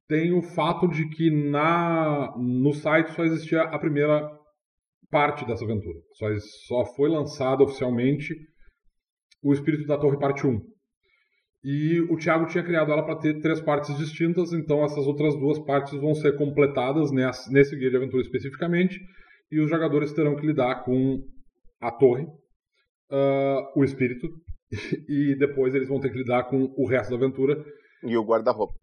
tem o fato de que na, no site só existia a primeira parte dessa aventura. Só, só foi lançada oficialmente o Espírito da Torre Parte 1. E o Thiago tinha criado ela para ter três partes distintas, então essas outras duas partes vão ser completadas nesse, nesse guia de aventura especificamente, e os jogadores terão que lidar com a torre, uh, o espírito, *laughs* e depois eles vão ter que lidar com o resto da aventura. E o guarda-roupa.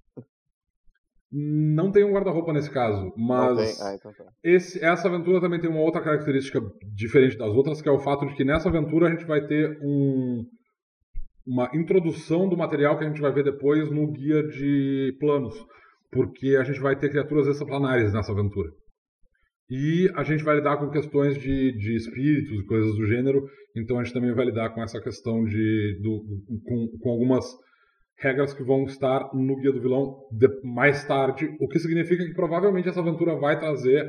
Não tem um guarda-roupa nesse caso, mas ah, então tá. esse, essa aventura também tem uma outra característica diferente das outras, que é o fato de que nessa aventura a gente vai ter um, uma introdução do material que a gente vai ver depois no guia de planos, porque a gente vai ter criaturas extraplanares nessa aventura. E a gente vai lidar com questões de, de espíritos e coisas do gênero, então a gente também vai lidar com essa questão de. Do, com, com algumas regras que vão estar no Guia do Vilão mais tarde, o que significa que provavelmente essa aventura vai trazer,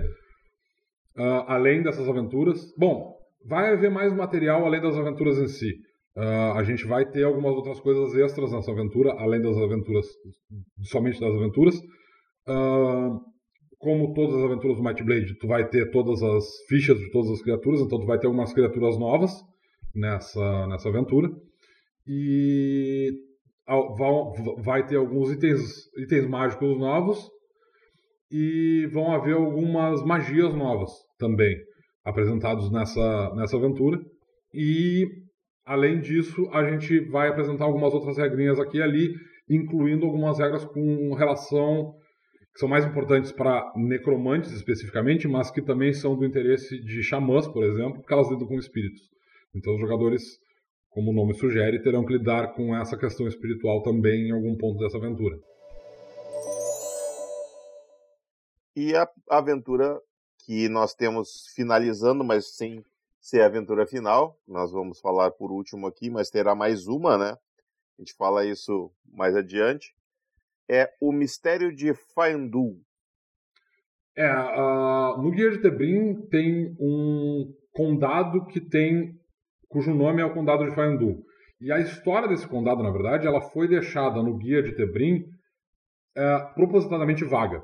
uh, além dessas aventuras. Bom, vai haver mais material além das aventuras em si. Uh, a gente vai ter algumas outras coisas extras nessa aventura, além das aventuras, somente das aventuras. Uh, como todas as aventuras do Might Blade, tu vai ter todas as fichas de todas as criaturas, então tu vai ter algumas criaturas novas nessa, nessa aventura. E vão, vai ter alguns itens, itens mágicos novos e vão haver algumas magias novas também apresentados nessa, nessa aventura. E além disso, a gente vai apresentar algumas outras regrinhas aqui e ali, incluindo algumas regras com relação que são mais importantes para necromantes especificamente, mas que também são do interesse de xamãs, por exemplo, porque elas lidam com espíritos. Então os jogadores, como o nome sugere, terão que lidar com essa questão espiritual também em algum ponto dessa aventura. E a aventura que nós temos finalizando, mas sem ser a aventura final, nós vamos falar por último aqui, mas terá mais uma, né? A gente fala isso mais adiante é O Mistério de Faendu. É, uh, no Guia de Tebrim tem um condado que tem cujo nome é o Condado de Faendu. E a história desse condado, na verdade, ela foi deixada no Guia de Tebrim é, propositadamente vaga.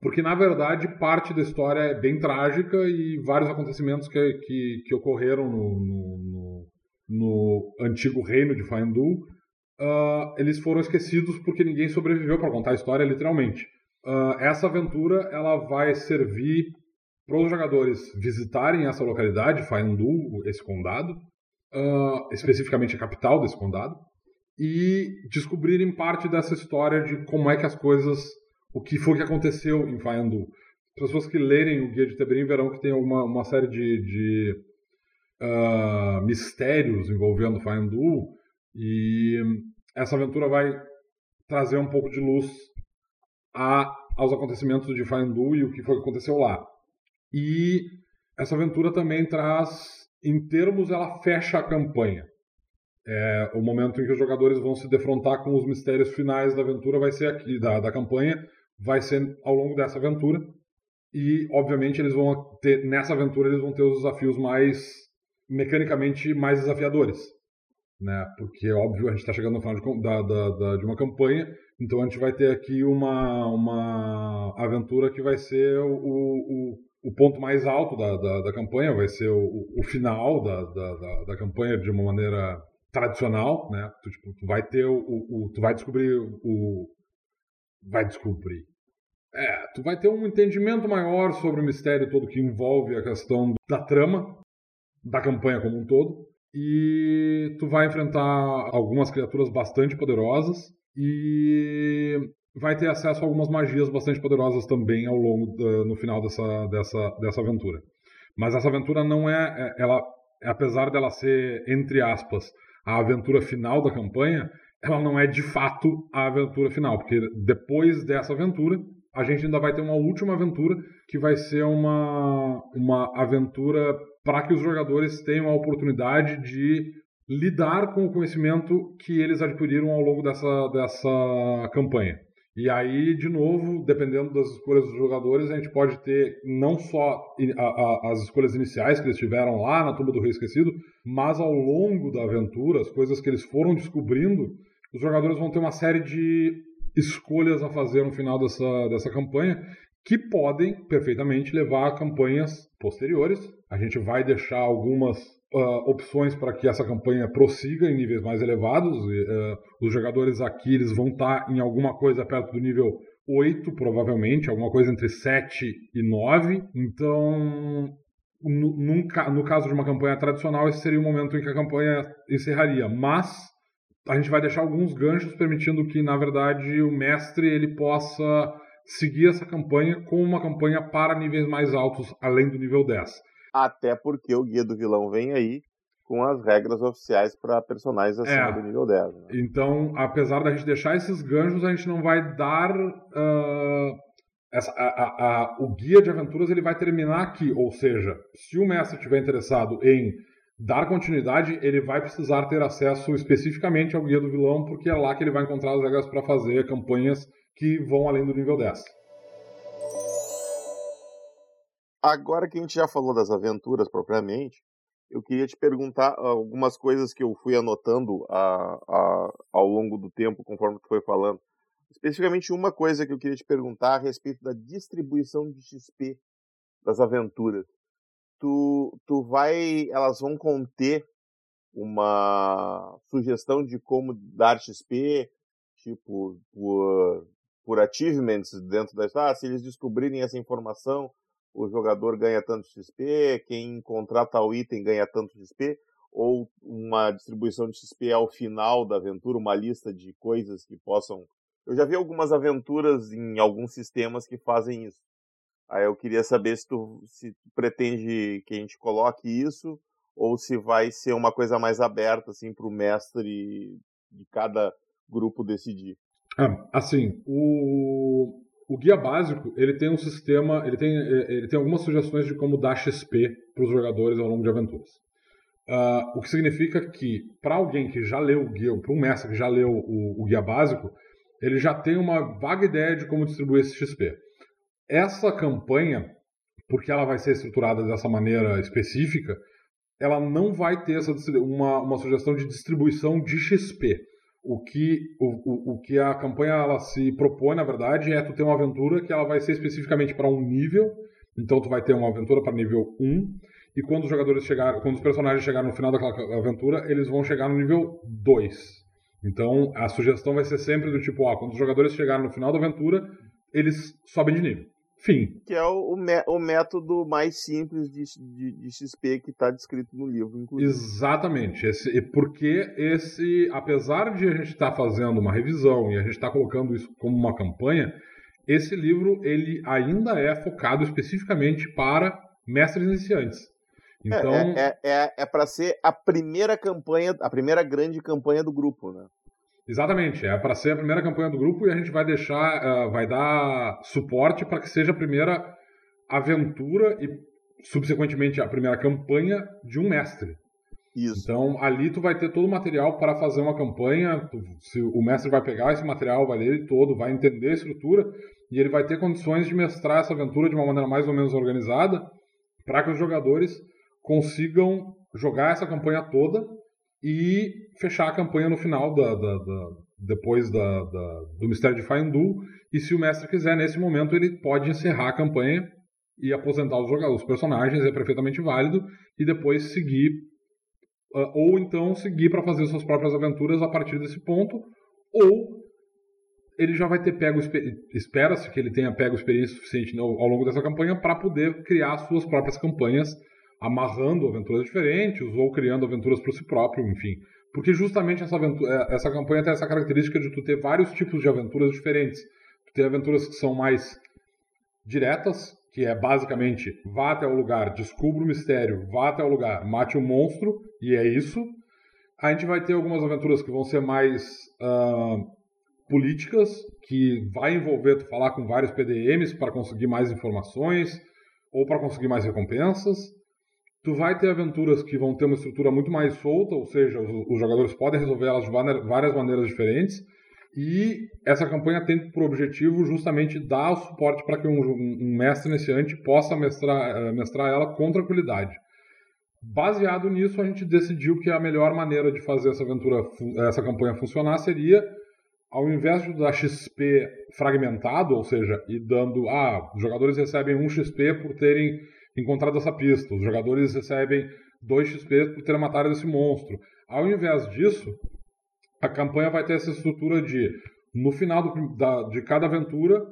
Porque, na verdade, parte da história é bem trágica e vários acontecimentos que, que, que ocorreram no, no, no, no antigo reino de Faendu, uh, eles foram esquecidos porque ninguém sobreviveu para contar a história literalmente. Uh, essa aventura ela vai servir para os jogadores visitarem essa localidade, Faendu, esse condado, uh, especificamente a capital desse condado, e descobrirem parte dessa história de como é que as coisas, o que foi que aconteceu em Faendu. As pessoas que lerem o Guia de Teberim verão que tem uma, uma série de, de uh, mistérios envolvendo Faendu, e essa aventura vai trazer um pouco de luz a, aos acontecimentos de Faendu e o que foi que aconteceu lá. E essa aventura também traz, em termos, ela fecha a campanha. É, o momento em que os jogadores vão se defrontar com os mistérios finais da aventura vai ser aqui, da, da campanha, vai ser ao longo dessa aventura. E, obviamente, eles vão ter, nessa aventura, eles vão ter os desafios mais, mecanicamente, mais desafiadores. Né? Porque, óbvio, a gente está chegando no final de, da, da, de uma campanha, então a gente vai ter aqui uma, uma aventura que vai ser o, o, o ponto mais alto da, da, da campanha, vai ser o, o final da, da, da, campanha de uma maneira tradicional, né? Tu, tipo, tu vai ter o, o, tu vai descobrir o vai descobrir. É, tu vai ter um entendimento maior sobre o mistério todo que envolve a questão da trama da campanha como um todo e tu vai enfrentar algumas criaturas bastante poderosas e vai ter acesso a algumas magias bastante poderosas também ao longo da, no final dessa, dessa, dessa aventura. Mas essa aventura não é, é, ela, apesar dela ser entre aspas a aventura final da campanha, ela não é de fato a aventura final, porque depois dessa aventura a gente ainda vai ter uma última aventura que vai ser uma, uma aventura para que os jogadores tenham a oportunidade de lidar com o conhecimento que eles adquiriram ao longo dessa, dessa campanha. E aí, de novo, dependendo das escolhas dos jogadores, a gente pode ter não só a, a, as escolhas iniciais que eles tiveram lá na Tumba do Rei Esquecido, mas ao longo da aventura, as coisas que eles foram descobrindo, os jogadores vão ter uma série de escolhas a fazer no final dessa, dessa campanha que podem perfeitamente levar a campanhas posteriores. A gente vai deixar algumas uh, opções para que essa campanha prossiga em níveis mais elevados. E, uh, os jogadores aqui eles vão estar tá em alguma coisa perto do nível 8, provavelmente, alguma coisa entre 7 e 9. Então, no, no caso de uma campanha tradicional, esse seria o momento em que a campanha encerraria. Mas a gente vai deixar alguns ganchos permitindo que, na verdade, o mestre ele possa seguir essa campanha com uma campanha para níveis mais altos, além do nível 10. Até porque o Guia do Vilão vem aí com as regras oficiais para personagens acima é. do nível 10. Né? Então, apesar da gente deixar esses ganchos, a gente não vai dar. Uh, essa, a, a, a, o guia de aventuras ele vai terminar aqui. Ou seja, se o mestre estiver interessado em dar continuidade, ele vai precisar ter acesso especificamente ao guia do vilão, porque é lá que ele vai encontrar as regras para fazer campanhas que vão além do nível 10. Agora que a gente já falou das aventuras propriamente, eu queria te perguntar algumas coisas que eu fui anotando a, a, ao longo do tempo, conforme tu foi falando. Especificamente uma coisa que eu queria te perguntar a respeito da distribuição de XP das aventuras. Tu, tu vai, elas vão conter uma sugestão de como dar XP, tipo por, por achievements dentro da história. Ah, se eles descobrirem essa informação, o jogador ganha tanto XP, quem encontrar tal item ganha tanto XP, ou uma distribuição de XP ao final da aventura, uma lista de coisas que possam. Eu já vi algumas aventuras em alguns sistemas que fazem isso. Aí eu queria saber se tu, se tu pretende que a gente coloque isso ou se vai ser uma coisa mais aberta assim para o mestre de cada grupo decidir. Ah, assim, o o guia básico, ele tem um sistema, ele tem, eh, ele tem algumas sugestões de como dar XP para os jogadores ao longo de aventuras. Uh, o que significa que, para alguém que já leu o guia, para um mestre que já leu o, o, guia básico, ele já tem uma vaga ideia de como distribuir esse XP. Essa campanha, porque ela vai ser estruturada dessa maneira específica, ela não vai ter essa, uma, uma sugestão de distribuição de XP o que, o, o, o, que a campanha ela se propõe, na verdade, é tu ter uma aventura que ela vai ser especificamente para um nível. Então tu vai ter uma aventura para nível 1 e quando os jogadores chegarem, quando os personagens chegarem no final daquela aventura, eles vão chegar no nível 2. Então, a sugestão vai ser sempre do tipo, ó, quando os jogadores chegarem no final da aventura, eles sobem de nível. Fim. Que é o, o, método mais simples de, de, de XP que está descrito no livro, inclusive. Exatamente. Esse, porque esse, apesar de a gente estar tá fazendo uma revisão e a gente estar tá colocando isso como uma campanha, esse livro ele ainda é focado especificamente para mestres iniciantes. É, então é, é, é, é para ser a primeira campanha, a primeira grande campanha do grupo, né? Exatamente, é para ser a primeira campanha do grupo e a gente vai deixar, uh, vai dar suporte para que seja a primeira aventura e subsequentemente a primeira campanha de um mestre. Isso. Então ali tu vai ter todo o material para fazer uma campanha. Tu, se o mestre vai pegar esse material, vai ler ele todo, vai entender a estrutura e ele vai ter condições de mestrar essa aventura de uma maneira mais ou menos organizada para que os jogadores consigam jogar essa campanha toda e fechar a campanha no final da, da, da depois da, do Mistério de Faendu. E se o mestre quiser, nesse momento, ele pode encerrar a campanha e aposentar os, jogadores, os personagens, é perfeitamente válido, e depois seguir, uh, ou então seguir para fazer suas próprias aventuras a partir desse ponto, ou ele já vai ter pego, espera-se que ele tenha pego experiência suficiente ao longo dessa campanha para poder criar suas próprias campanhas amarrando aventuras diferentes ou criando aventuras para si próprio, enfim. Porque justamente essa, aventura, é, essa campanha tem essa característica de tu ter vários tipos de aventuras diferentes. Tu tem aventuras que são mais diretas, que é basicamente vá até o lugar, descubra o mistério, vá até o lugar, mate o monstro, e é isso. A gente vai ter algumas aventuras que vão ser mais uh, políticas, que vai envolver tu falar com vários PDMs para conseguir mais informações ou para conseguir mais recompensas. Tu vai ter aventuras que vão ter uma estrutura muito mais solta, ou seja, os, os jogadores podem resolver elas de várias maneiras diferentes. E essa campanha tem por objetivo justamente dar o suporte para que um, um, mestre iniciante possa mestrar, eh, mestrar ela com tranquilidade. Baseado nisso, a gente decidiu que a melhor maneira de fazer essa aventura, essa campanha funcionar seria, ao invés de dar XP fragmentado, ou seja, e dando, ah, os jogadores recebem um XP por terem encontrado essa pista. Os jogadores recebem 2 XP por ter matado esse monstro. Ao invés disso, a campanha vai ter essa estrutura de no final do, da, de cada aventura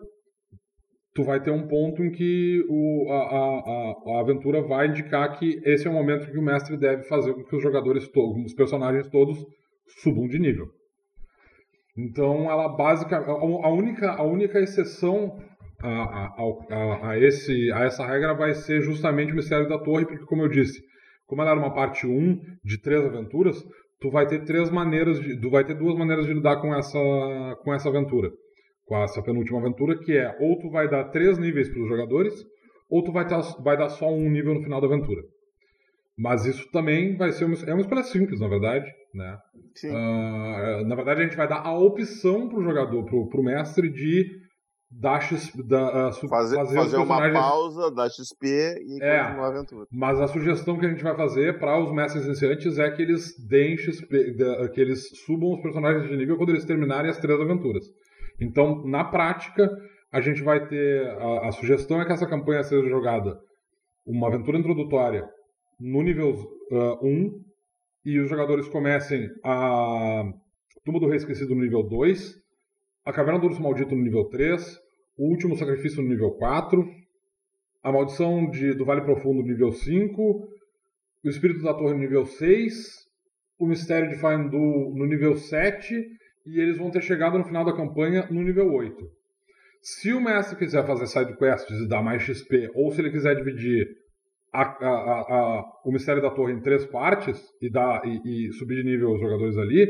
tu vai ter um ponto em que o, a, a, a, aventura vai indicar que esse é o momento que o mestre deve fazer com que os jogadores todos, os personagens todos subam de nível. Então ela básica a única a única exceção a, a, a, esse, a essa regra vai ser justamente o Mistério da Torre, porque, como eu disse, como ela era uma parte 1 de três aventuras, tu vai ter três maneiras, de, tu vai ter duas maneiras de lidar com essa, com essa aventura, com essa penúltima aventura, que é ou tu vai dar três níveis para os jogadores, ou tu vai, ter, vai dar só um nível no final da aventura. Mas isso também vai ser uma, é uma escolha simples, na verdade. Né? Uh, na verdade, a gente vai dar a opção para o jogador, para o mestre, de da X, da, uh, fazer, fazer, fazer uma pausa da XP e é, continuar a aventura. Mas a sugestão que a gente vai fazer para os mestres iniciantes é que eles deem XP, que eles subam os personagens de nível quando eles terminarem as três aventuras. Então, na prática, a gente vai ter a, a sugestão é que essa campanha seja jogada uma aventura introdutória no nível uh, 1 e os jogadores comecem a Tumba do Rei Esquecido no nível 2, a Caverna do Urso Maldito no nível 3, o Último Sacrifício no nível 4, a Maldição de, do Vale Profundo no nível 5, o Espírito da Torre no nível 6, o Mistério de Faendu no nível 7, e eles vão ter chegado no final da campanha no nível 8. Se o mestre quiser fazer side quests e dar mais XP, ou se ele quiser dividir a, a, a, o Mistério da Torre em três partes e, dar, e, e subir de nível os jogadores ali,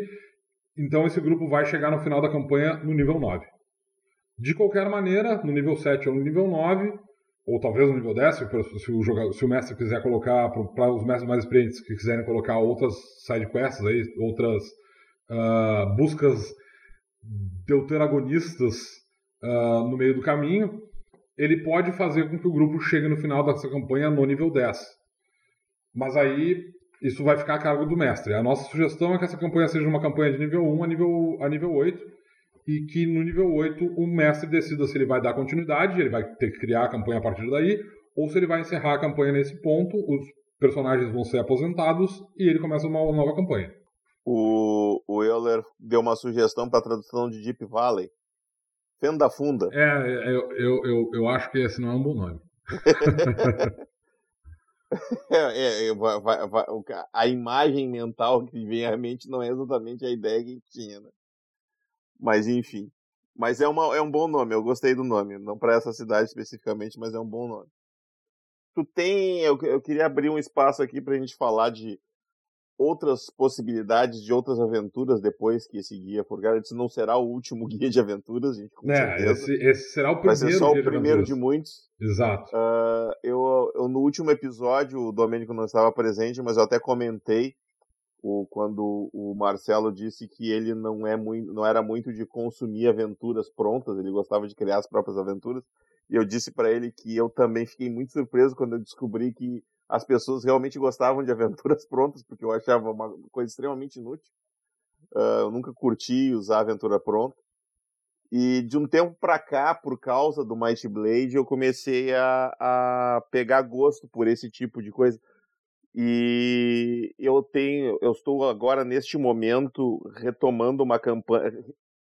então esse grupo vai chegar no final da campanha no nível 9. De qualquer maneira, no nível 7 ou no nível 9, ou talvez no nível 10, se o, jogador, se o mestre quiser colocar, para os mestres mais experientes que quiserem colocar outras sidequests, aí, outras uh, buscas deuteragonistas uh, no meio do caminho, ele pode fazer com que o grupo chegue no final dessa campanha no nível 10. Mas aí isso vai ficar a cargo do mestre. A nossa sugestão é que essa campanha seja uma campanha de nível 1 a nível, a nível 8, e que no nível 8 o mestre decida se ele vai dar continuidade, ele vai ter que criar a campanha a partir daí, ou se ele vai encerrar a campanha nesse ponto, os personagens vão ser aposentados e ele começa uma nova campanha. O, o Euler deu uma sugestão para a tradução de Deep Valley. Fenda Funda. É, é, eu, eu, eu, eu acho que esse não é um bom nome. *laughs* é, é, vai, vai, vai, a imagem mental que vem à mente não é exatamente a ideia que tinha, né? Mas enfim. Mas é, uma, é um bom nome, eu gostei do nome. Não para essa cidade especificamente, mas é um bom nome. Tu tem. Eu, eu queria abrir um espaço aqui pra gente falar de outras possibilidades de outras aventuras depois que esse guia for garantido. Não será o último *laughs* guia de aventuras, gente, com é, esse, esse, será o primeiro. Vai ser só o primeiro de, de muitos. Exato. Uh, eu, eu, no último episódio, o Domênico não estava presente, mas eu até comentei o, quando o Marcelo disse que ele não, é muito, não era muito de consumir aventuras prontas, ele gostava de criar as próprias aventuras. E eu disse para ele que eu também fiquei muito surpreso quando eu descobri que as pessoas realmente gostavam de *laughs* aventuras prontas, porque eu achava uma coisa extremamente inútil. Uh, eu nunca curti usar aventura pronta. E de um tempo para cá, por causa do Might Blade, eu comecei a, a pegar gosto por esse tipo de coisa. E eu tenho, eu estou agora neste momento retomando uma campanha,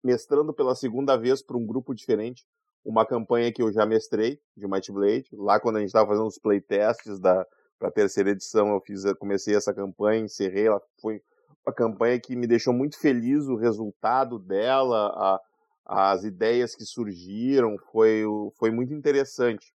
mestrando pela segunda vez para um grupo diferente, uma campanha que eu já mestrei de Might Blade. Lá quando a gente estava fazendo os playtests da para a terceira edição, eu fiz, comecei essa campanha, encerrei, ela foi uma campanha que me deixou muito feliz o resultado dela, a, as ideias que surgiram, foi, foi muito interessante.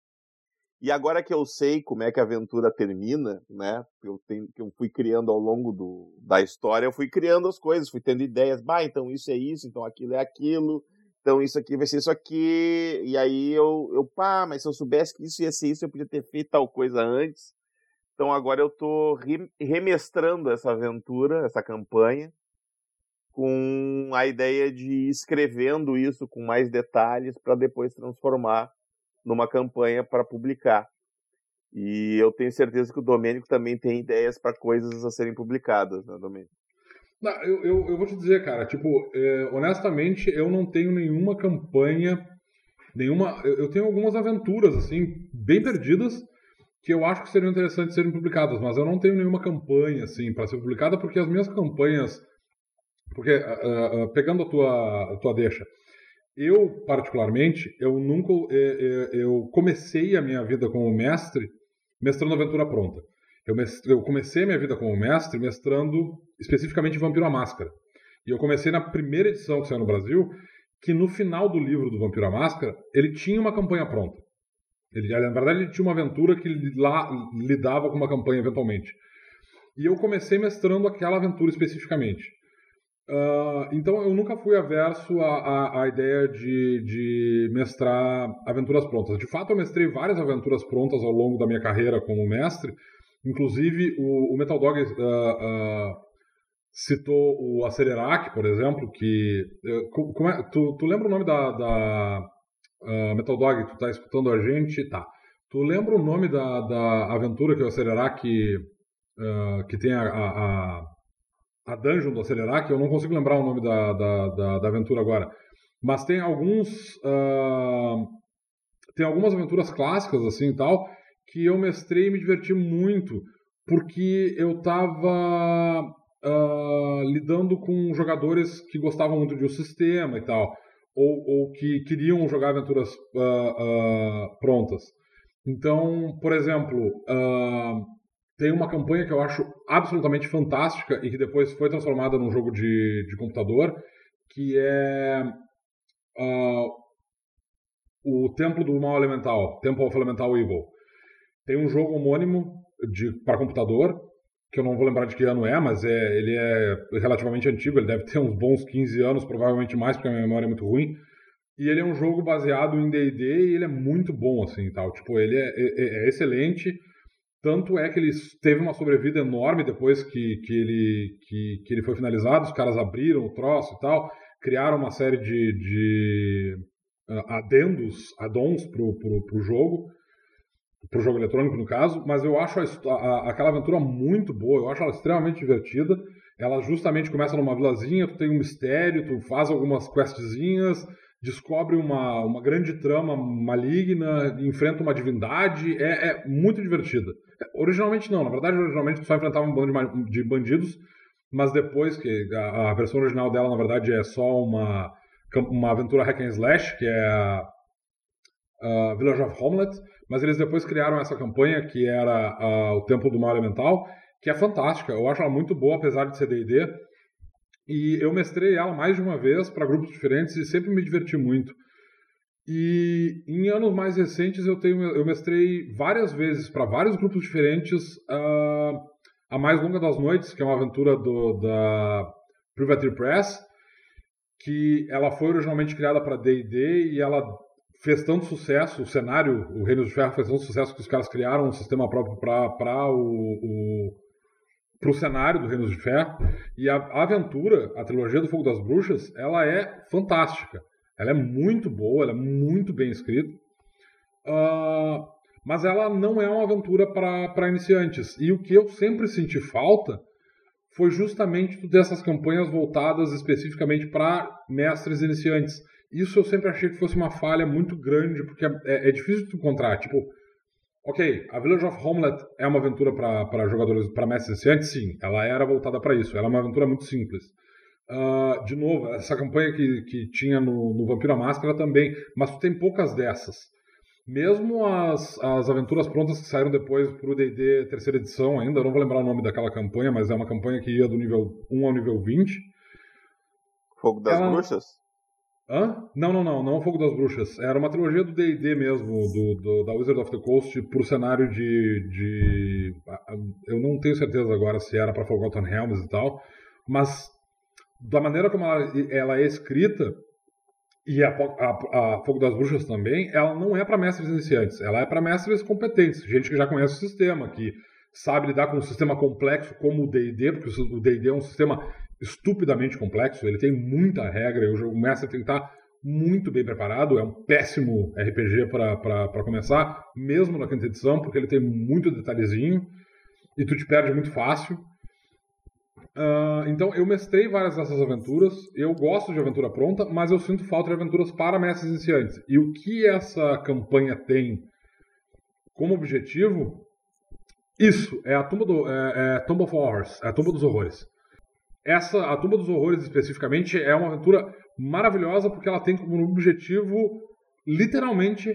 E agora que eu sei como é que a aventura termina, né? Eu, tenho, eu fui criando ao longo do, da história, eu fui criando as coisas, fui tendo ideias. Bah, então isso é isso, então aquilo é aquilo, então isso aqui vai ser isso aqui. E aí eu, eu pá, mas se eu soubesse que isso ia ser isso, eu podia ter feito tal coisa antes. Então agora eu estou remestrando essa aventura, essa campanha, com a ideia de ir escrevendo isso com mais detalhes para depois transformar numa campanha para publicar. E eu tenho certeza que o Domênico também tem ideias para coisas a serem publicadas, né, Domênico? Não, eu, eu, eu, vou te dizer, cara, tipo, é, honestamente, eu não tenho nenhuma campanha, nenhuma. Eu, eu, tenho algumas aventuras, assim, bem perdidas, que eu acho que seriam interessantes serem publicadas, mas eu não tenho nenhuma campanha, assim, para ser publicada, porque as minhas campanhas. Porque, uh, uh, pegando a tua, a tua deixa, eu, particularmente, eu nunca. É, é, eu comecei a minha vida como mestre mestrando Aventura Pronta. Eu comecei a minha vida como mestre mestrando especificamente Vampiro à Máscara. E eu comecei na primeira edição que saiu no Brasil, que no final do livro do Vampiro à Máscara, ele tinha uma campanha pronta. Ele, na verdade, ele tinha uma aventura que lá lidava com uma campanha eventualmente. E eu comecei mestrando aquela aventura especificamente. Uh, então eu nunca fui averso à, à, ideia de, de, mestrar aventuras prontas. De fato, eu mestrei várias aventuras prontas ao longo da minha carreira como mestre. Inclusive, o, o Metal Dog uh, uh, citou o Acelerac, por exemplo, que... como é, tu, tu, lembra o nome da... da Metal Dog, tu tá escutando a gente? Tá. Tu lembra o nome da, da aventura que o Acelerac que tem a, a a dungeon do Acelerac, eu não consigo lembrar o nome da, da, da, da aventura agora, mas tem alguns uh, tem algumas aventuras clássicas assim e tal que eu mestrei e me diverti muito porque eu estava uh, lidando com jogadores que gostavam muito de um sistema e tal ou, ou que queriam jogar aventuras uh, prontas. Então por exemplo tem uma campanha que eu acho absolutamente fantástica e que depois foi transformada num jogo de, de computador, que é uh, o Templo do Mal Elemental, Temple of Elemental Evil. Tem um jogo homônimo para computador, que eu não vou lembrar de que ano é, mas é, ele é relativamente antigo, ele deve ter uns bons 15 anos, provavelmente mais, porque a minha memória é muito ruim. E ele é um jogo baseado em D&D e ele é muito bom, assim, tal. Tipo, ele é, é, é excelente tanto é que ele teve uma sobrevida enorme depois que, que, ele, que, que ele foi finalizado. Os caras abriram o troço e tal, criaram uma série de, de uh, adendos, addons pro, pro, pro jogo, pro jogo eletrônico no caso, mas eu acho a, a, aquela aventura muito boa, eu acho ela extremamente divertida. Ela justamente começa numa vilazinha, tu tem um mistério, tu faz algumas questzinhas, descobre uma, uma grande trama maligna, enfrenta uma divindade, é, é muito divertida. Originalmente não, na verdade, originalmente só enfrentava um bando de, de bandidos, mas depois que a, a, versão original dela, na verdade, é só uma, uma aventura hack and slash, que é a, a Village of Homelet, mas eles depois criaram essa campanha que era a, o Templo do Mal Elemental, que é fantástica. Eu acho ela muito boa, apesar de ser D&D. E eu mestrei ela mais de uma vez para grupos diferentes e sempre me diverti muito. E em anos mais recentes eu tenho eu mestrei várias vezes para vários grupos diferentes uh, a mais longa das noites, que é uma aventura do, da Privateer Press, que ela foi originalmente criada para D&D e ela fez tanto sucesso, o cenário, o Reino de Ferro fez tanto sucesso que os caras criaram um sistema próprio para o, o para o cenário do Reino de Ferro. E a, aventura, a trilogia do Fogo das Bruxas, ela é fantástica. Ela é muito boa, ela é muito bem escrita. Uh, mas ela não é uma aventura para iniciantes. E o que eu sempre senti falta foi justamente dessas campanhas voltadas especificamente para mestres iniciantes. Isso eu sempre achei que fosse uma falha muito grande, porque é, é difícil de encontrar. Tipo, ok, a Village of Homelet é uma aventura para jogadores, para mestres iniciantes? Sim, ela era voltada para isso. Ela é uma aventura muito simples. Uh, de novo, essa campanha que, que tinha no, no Vampiro à Máscara também, mas tu tem poucas dessas. Mesmo as, as aventuras prontas que saíram depois para o D&D terceira edição ainda, eu não vou lembrar o nome daquela campanha, mas é uma campanha que ia do nível 1 ao nível 20. Fogo das ela... Bruxas? Hã? Não, não, não, não o Fogo das Bruxas. Era uma trilogia do D&D mesmo, do, do, da Wizard of the Coast, o cenário de, de... Eu não tenho certeza agora se era para Forgotten Realms e tal, mas da maneira como ela, ela é escrita, e a, a, a, Fogo das Bruxas também, ela não é para mestres iniciantes, ela é para mestres competentes, gente que já conhece o sistema, que sabe lidar com um sistema complexo como o D&D, porque o D&D é um sistema estupidamente complexo, ele tem muita regra, e o mestre tem que estar muito bem preparado, é um péssimo RPG para começar, mesmo na quinta edição, porque ele tem muito detalhezinho, e tu te perde muito fácil. Uh, então eu mestrei várias dessas aventuras. Eu gosto de aventura pronta, mas eu sinto falta de aventuras para mestres iniciantes. E o que essa campanha tem como objetivo? Isso é a tumba do é, é of Horrors, é a tumba dos horrores. Essa a tumba dos horrores especificamente é uma aventura maravilhosa porque ela tem como objetivo literalmente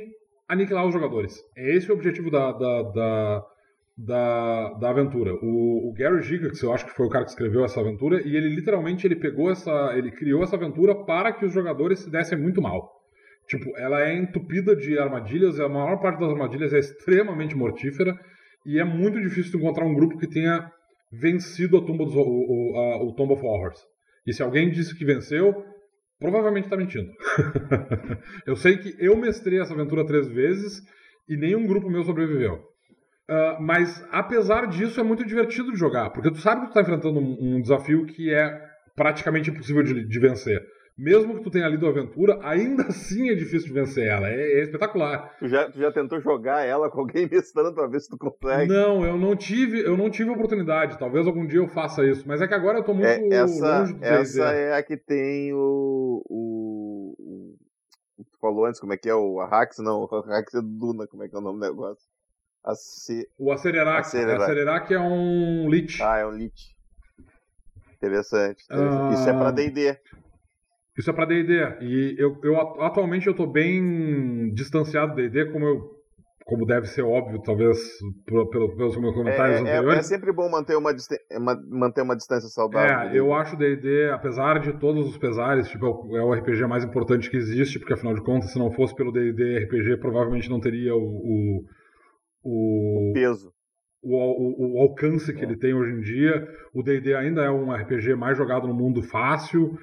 aniquilar os jogadores. É esse o objetivo da, da, da da, da aventura. O, o Gary Gigax, eu acho que foi o cara que escreveu essa aventura, e ele literalmente ele pegou essa, ele criou essa aventura para que os jogadores se dessem muito mal. Tipo, ela é entupida de armadilhas, a maior parte das armadilhas é extremamente mortífera, e é muito difícil encontrar um grupo que tenha vencido a tumba dos, o, o, a, o Tomb of Horrors. E se alguém disse que venceu, provavelmente está mentindo. *laughs* eu sei que eu mestrei essa aventura três vezes e nenhum grupo meu sobreviveu. Uh, mas apesar disso é muito divertido de jogar, porque tu sabe que tu tá enfrentando um, um desafio que é praticamente impossível de, de, vencer. Mesmo que tu tenha lido a aventura, ainda assim é difícil de vencer ela. É, é espetacular. Tu já, tu já tentou jogar ela com alguém *laughs* mestrando pra ver se tu consegue? Não, eu não tive, eu não tive oportunidade. Talvez algum dia eu faça isso. Mas é que agora eu tô muito é, essa, longe do Essa é a que tem o, o, o. Tu falou antes como é que é o Arrax? Não, *laughs* o Arrax é do Duna, como é que é o nome do negócio? Ace... O Acererac. Acererac. Acererac é um Lich. Ah, é um Lich. Interessante. interessante. Ah... Isso é pra D&D. Isso é pra D&D. E eu, eu atualmente eu tô bem distanciado do D&D, como eu como deve ser óbvio, talvez pelo, pelo, pelos meus comentários é, é, anteriores. É sempre bom manter uma, manter uma distância saudável. É, eu acho D&D, apesar de todos os pesares, tipo, é o RPG mais importante que existe, porque afinal de contas, se não fosse pelo D&D RPG, provavelmente não teria o, o o, o peso. O, o, o, alcance que é. ele tem hoje em dia. O D&D ainda é um RPG mais jogado no mundo fácil,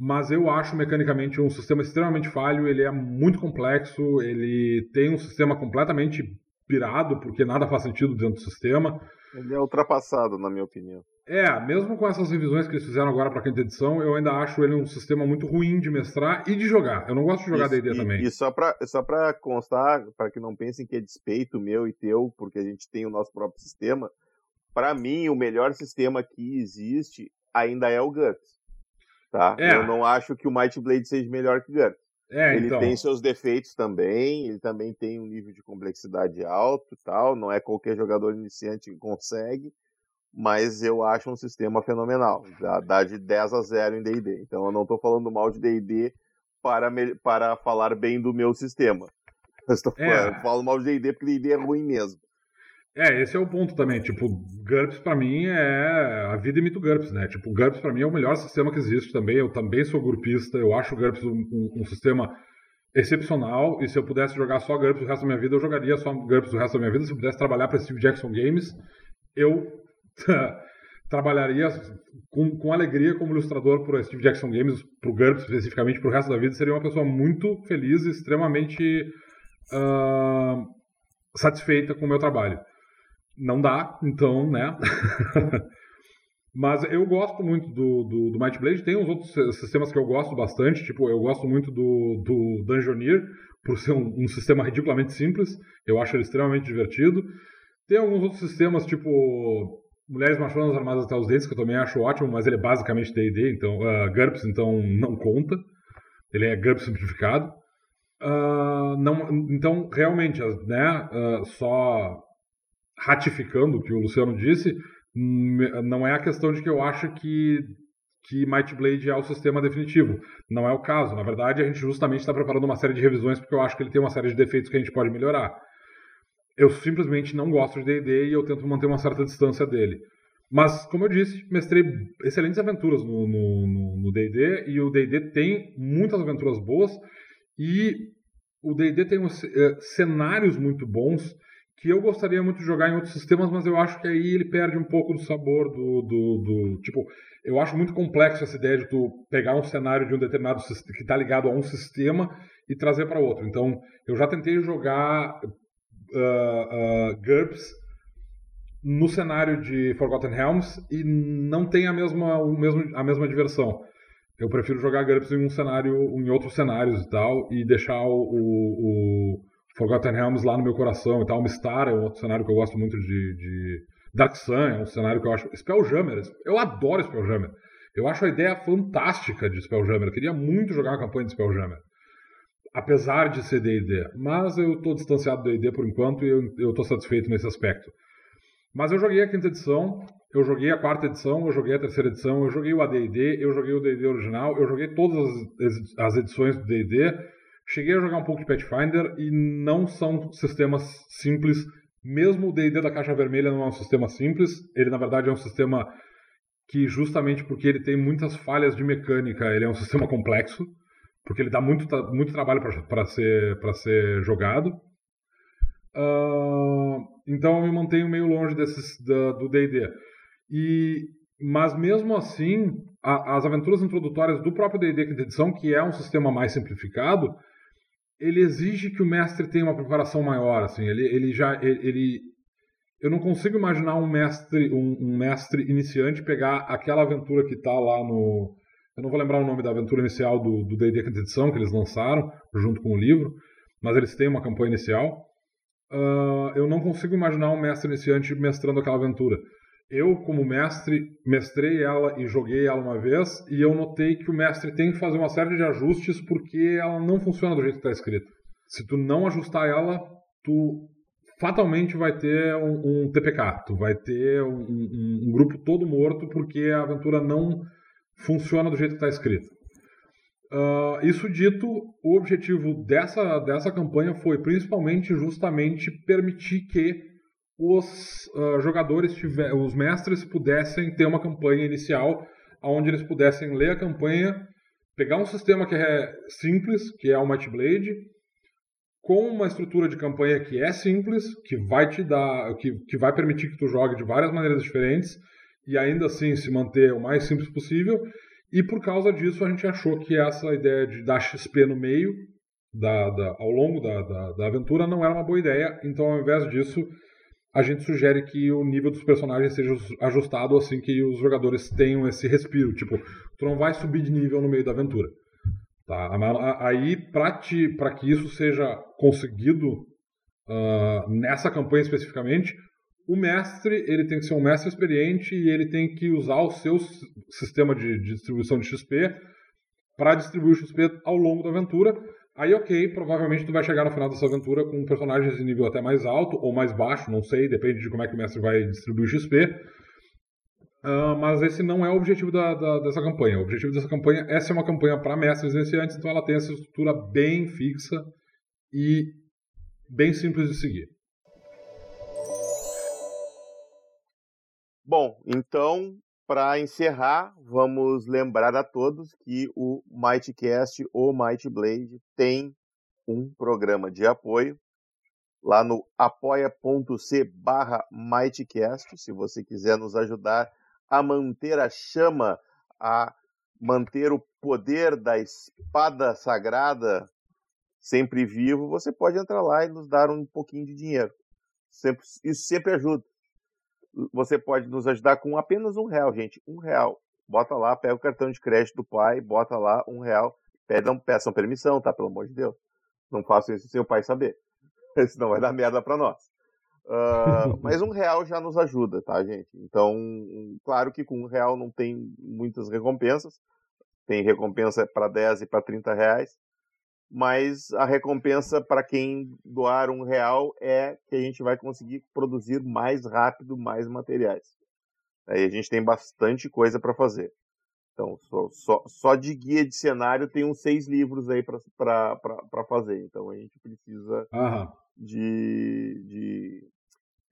mas eu acho mecanicamente um sistema extremamente falho. Ele é muito complexo, ele tem um sistema completamente pirado, porque nada faz sentido dentro do sistema. Ele é ultrapassado, na minha opinião. É, mesmo com essas revisões que eles fizeram agora para a quinta edição, eu ainda acho ele um sistema muito ruim de mestrar e de jogar. Eu não gosto de jogar D&D também. E só para só pra constar, para que não pensem que é despeito meu e teu, porque a gente tem o nosso próprio sistema, para mim o melhor sistema que existe ainda é o GURPS. Tá? É. Eu não acho que o Might Blade seja melhor que o. É, ele então... tem seus defeitos também, ele também tem um nível de complexidade alto e tal, não é qualquer jogador iniciante que consegue, mas eu acho um sistema fenomenal, dá, dá de 10 a 0 em D&D, então eu não estou falando mal de D&D para, para falar bem do meu sistema, *laughs* eu, estou, é. eu falo mal de D&D porque D&D é ruim mesmo. É, esse é o ponto também. Tipo, GURPS pra mim é. A vida imita o GURPS, né? Tipo, GURPS pra mim é o melhor sistema que existe também. Eu também sou GURPista. Eu acho o GURPS um, um, um sistema excepcional. E se eu pudesse jogar só GURPS o resto da minha vida, eu jogaria só GURPS o resto da minha vida. Se eu pudesse trabalhar para Steve Jackson Games, eu *laughs* trabalharia com, com alegria como ilustrador para Steve Jackson Games, para o GURPS especificamente, para o resto da vida. Seria uma pessoa muito feliz e extremamente uh, satisfeita com o meu trabalho não dá, então, né? *laughs* Mas eu gosto muito do, do, do, Might Blade. Tem uns outros sistemas que eu gosto bastante. Tipo, eu gosto muito do, do Dungeoneer, por ser um, um, sistema ridiculamente simples. Eu acho ele extremamente divertido. Tem alguns outros sistemas, tipo Mulheres Machonas Armadas até os Dentes, que eu também acho ótimo, mas ele é basicamente D&D, então, uh, GURPS, então não conta. Ele é GURPS simplificado. Uh, não, então, realmente, né, uh, só ratificando o que o Luciano disse, não é a questão de que eu acho que, que Might Blade é o sistema definitivo. Não é o caso. Na verdade, a gente justamente está preparando uma série de revisões porque eu acho que ele tem uma série de defeitos que a gente pode melhorar. Eu simplesmente não gosto de D&D e eu tento manter uma certa distância dele. Mas, como eu disse, mestrei excelentes aventuras no D&D e o D&D tem muitas aventuras boas e o D&D tem uh, cenários muito bons que eu gostaria muito de jogar em outros sistemas, mas eu acho que aí ele perde um pouco do sabor do, do, do tipo, eu acho muito complexo essa ideia de tu pegar um cenário de um determinado que está ligado a um sistema e trazer para outro. Então, eu já tentei jogar uh, uh, GURPS no cenário de Forgotten Realms e não tem a mesma, o mesmo, a mesma diversão. Eu prefiro jogar GURPS em um cenário, em outros cenários e tal, e deixar o, o Forgotten Realms lá no meu coração e tal. Mistar é outro cenário que eu gosto muito de, de... Dark Sun é um cenário que eu acho... Spelljammer, eu adoro Spelljammer. Eu acho a ideia fantástica de Spelljammer. Eu queria muito jogar uma campanha de Spelljammer. Apesar de ser D&D. Mas eu estou distanciado do D&D por enquanto e eu estou satisfeito nesse aspecto. Mas eu joguei a quinta edição, eu joguei a quarta edição, eu joguei a terceira edição, eu joguei o AD&D, eu joguei o D&D original, eu joguei todas as edições do D&D Cheguei a jogar um pouco de Pathfinder e não são sistemas simples. Mesmo o D&D da caixa vermelha não é um sistema simples. Ele, na verdade, é um sistema que, justamente porque ele tem muitas falhas de mecânica, ele é um sistema complexo. Porque ele dá muito, muito trabalho para ser, ser jogado. Uh, então eu me mantenho meio longe desses, da, do D&D. E mas mesmo assim, a, as aventuras introdutórias do próprio D&D quinta edição, que é um sistema mais simplificado, ele exige que o mestre tenha uma preparação maior, assim, ele, ele já, ele, ele eu não consigo imaginar um mestre, um, um, mestre iniciante pegar aquela aventura que está lá no, eu não vou lembrar o nome da aventura inicial do do D&D quinta edição que eles lançaram junto com o livro, mas eles têm uma campanha inicial. Uh, eu não consigo imaginar um mestre iniciante mestrando aquela aventura. Eu, como mestre, mestrei ela e joguei ela uma vez, e eu notei que o mestre tem que fazer uma série de ajustes porque ela não funciona do jeito que está escrito. Se tu não ajustar ela, tu fatalmente vai ter um, um TPK, tu vai ter um, um, um, grupo todo morto porque a aventura não funciona do jeito que está escrito. Uh, isso dito, o objetivo dessa, dessa campanha foi principalmente justamente permitir que os uh, jogadores, tiver, os mestres pudessem ter uma campanha inicial onde eles pudessem ler a campanha, pegar um sistema que é simples, que é o Might Blade, com uma estrutura de campanha que é simples, que vai te dar, que, que vai permitir que tu jogue de várias maneiras diferentes e ainda assim se manter o mais simples possível. E por causa disso a gente achou que essa ideia de dar XP no meio, da, da ao longo da, da, da aventura, não era uma boa ideia. Então ao invés disso a gente sugere que o nível dos personagens seja ajustado assim que os jogadores tenham esse respiro. Tipo, tu não vai subir de nível no meio da aventura. Tá? Aí, para que isso seja conseguido uh, nessa campanha especificamente, o mestre ele tem que ser um mestre experiente e ele tem que usar o seu sistema de, de distribuição de XP para distribuir o XP ao longo da aventura, Aí, ok, provavelmente tu vai chegar no final dessa aventura com personagens de nível até mais alto ou mais baixo, não sei, depende de como é que o mestre vai distribuir o XP. Uh, mas esse não é o objetivo da, da, dessa campanha. O objetivo dessa campanha é ser uma campanha para mestres iniciantes, então ela tem essa estrutura bem fixa e bem simples de seguir. Bom, então, para encerrar, vamos lembrar a todos que o Mightcast ou Might Blade tem um programa de apoio lá no apoia.c barra Mightcast, se você quiser nos ajudar a manter a chama, a manter o poder da espada sagrada sempre vivo, você pode entrar lá e nos dar um pouquinho de dinheiro. Sempre, isso sempre ajuda. Você pode nos ajudar com apenas um real, gente. Um real. Bota lá, pega o cartão de crédito do pai, bota lá um real. Pedam, peçam permissão, tá? Pelo amor de Deus. Não façam isso sem o pai saber. *laughs* Senão vai dar merda pra nós. Uh, *laughs* mas um real já nos ajuda, tá, gente? Então, claro que com um real não tem muitas recompensas. Tem recompensa para 10 e para 30 reais. Mas a recompensa para quem doar um real é que a gente vai conseguir produzir mais rápido mais materiais. Aí a gente tem bastante coisa para fazer. Então, só, só, só, de guia de cenário tem uns seis livros aí para fazer. Então a gente precisa uhum. de, de,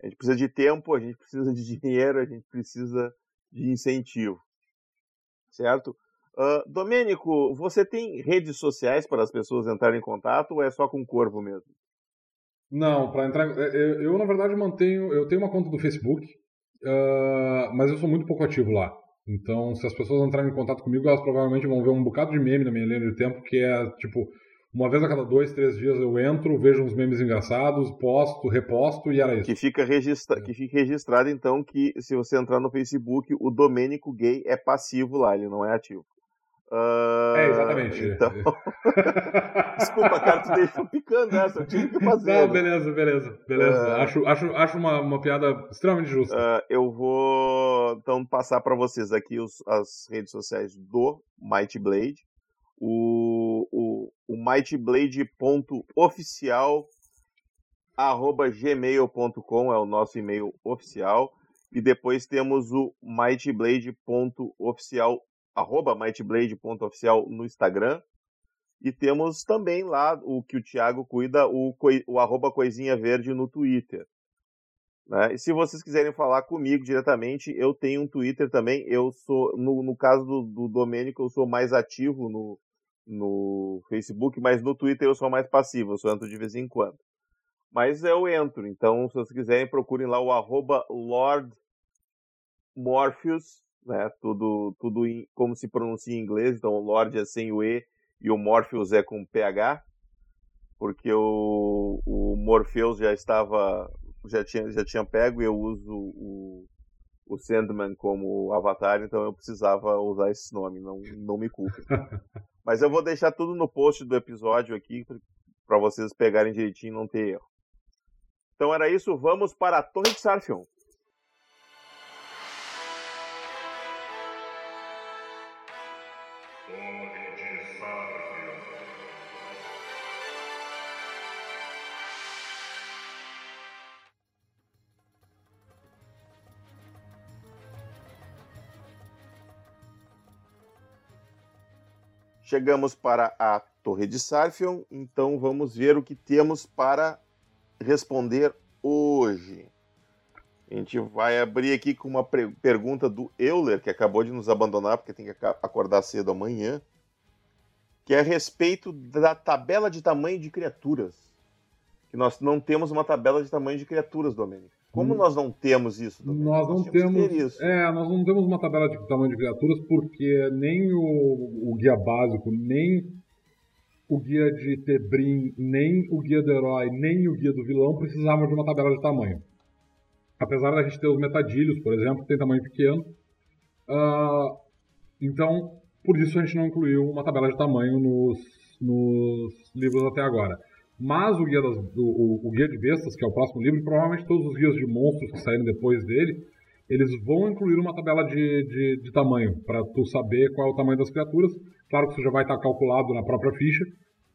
a gente precisa de tempo, a gente precisa de *laughs* dinheiro, a gente precisa de incentivo. Certo? Uh, Domênico, você tem redes sociais para as pessoas entrarem em contato ou é só com o Corvo mesmo? Não, para entrar. Eu, é, é, eu, na verdade, mantenho. Eu tenho uma conta do Facebook, uh, mas eu sou muito pouco ativo lá. Então, se as pessoas entrarem em contato comigo, elas provavelmente vão ver um bocado de meme na minha linha de tempo, que é tipo uma vez a cada dois, três dias eu entro, vejo uns memes engraçados, posto, reposto e era isso. Que fica, registra... É. que fica registrado, então, que se você entrar no Facebook, o Domênico Gay é passivo lá, ele não é ativo. Uh... É, exatamente. Então... *laughs* Desculpa, cara, tu deixou picando essa, eu tive que fazer. Não, beleza, beleza, beleza. Uh... Acho, acho, acho uma, uma piada extremamente justa. Uh, eu vou, então, passar para vocês aqui os, as redes sociais do Might Blade o, o, o mightblade.oficial arroba gmail.com é o nosso e-mail oficial e depois temos o mightblade.oficial arroba mightblade.oficial no Instagram e temos também lá o que o Thiago cuida, o, o arroba coisinha verde no Twitter. Né? E se vocês quiserem falar comigo diretamente, eu tenho um Twitter também. Eu sou, no, no caso do, do Domênico, eu sou mais ativo no, no Facebook, mas no Twitter eu sou mais passivo, eu só entro de vez em quando. Mas eu entro, então se vocês quiserem, procurem lá o arroba Lord Morpheus, né? Tudo, tudo em, como se pronuncia em inglês, então o Lord é sem o E e o Morpheus é com PH, porque o, o Morpheus já estava, já tinha, já tinha pego e eu uso o, o Sandman como avatar, então eu precisava usar esse nome, não, não me culpem. *laughs* Mas eu vou deixar tudo no post do episódio aqui para vocês pegarem direitinho e não ter erro. Então era isso, vamos para a Torre de Sarfion. Chegamos para a Torre de Sarfion, então vamos ver o que temos para responder hoje. A gente vai abrir aqui com uma pergunta do Euler, que acabou de nos abandonar porque tem que acordar cedo amanhã, que é a respeito da tabela de tamanho de criaturas. Que nós não temos uma tabela de tamanho de criaturas, Domênico. Como hum. nós não temos isso? Nós não nós temos. Isso. É, nós não temos uma tabela de tamanho de criaturas porque nem o, o guia básico, nem o guia de Tebrim, nem o guia do herói, nem o guia do vilão precisavam de uma tabela de tamanho. Apesar da gente ter os metadilhos, por exemplo, que tem tamanho pequeno. Uh, então, por isso a gente não incluiu uma tabela de tamanho nos, nos livros até agora. Mas o guia, das, o, o, guia de bestas, que é o próximo livro, e provavelmente todos os guias de monstros que saíram depois dele, eles vão incluir uma tabela de, de, de tamanho, para tu saber qual é o tamanho das criaturas. Claro que isso já vai estar calculado na própria ficha,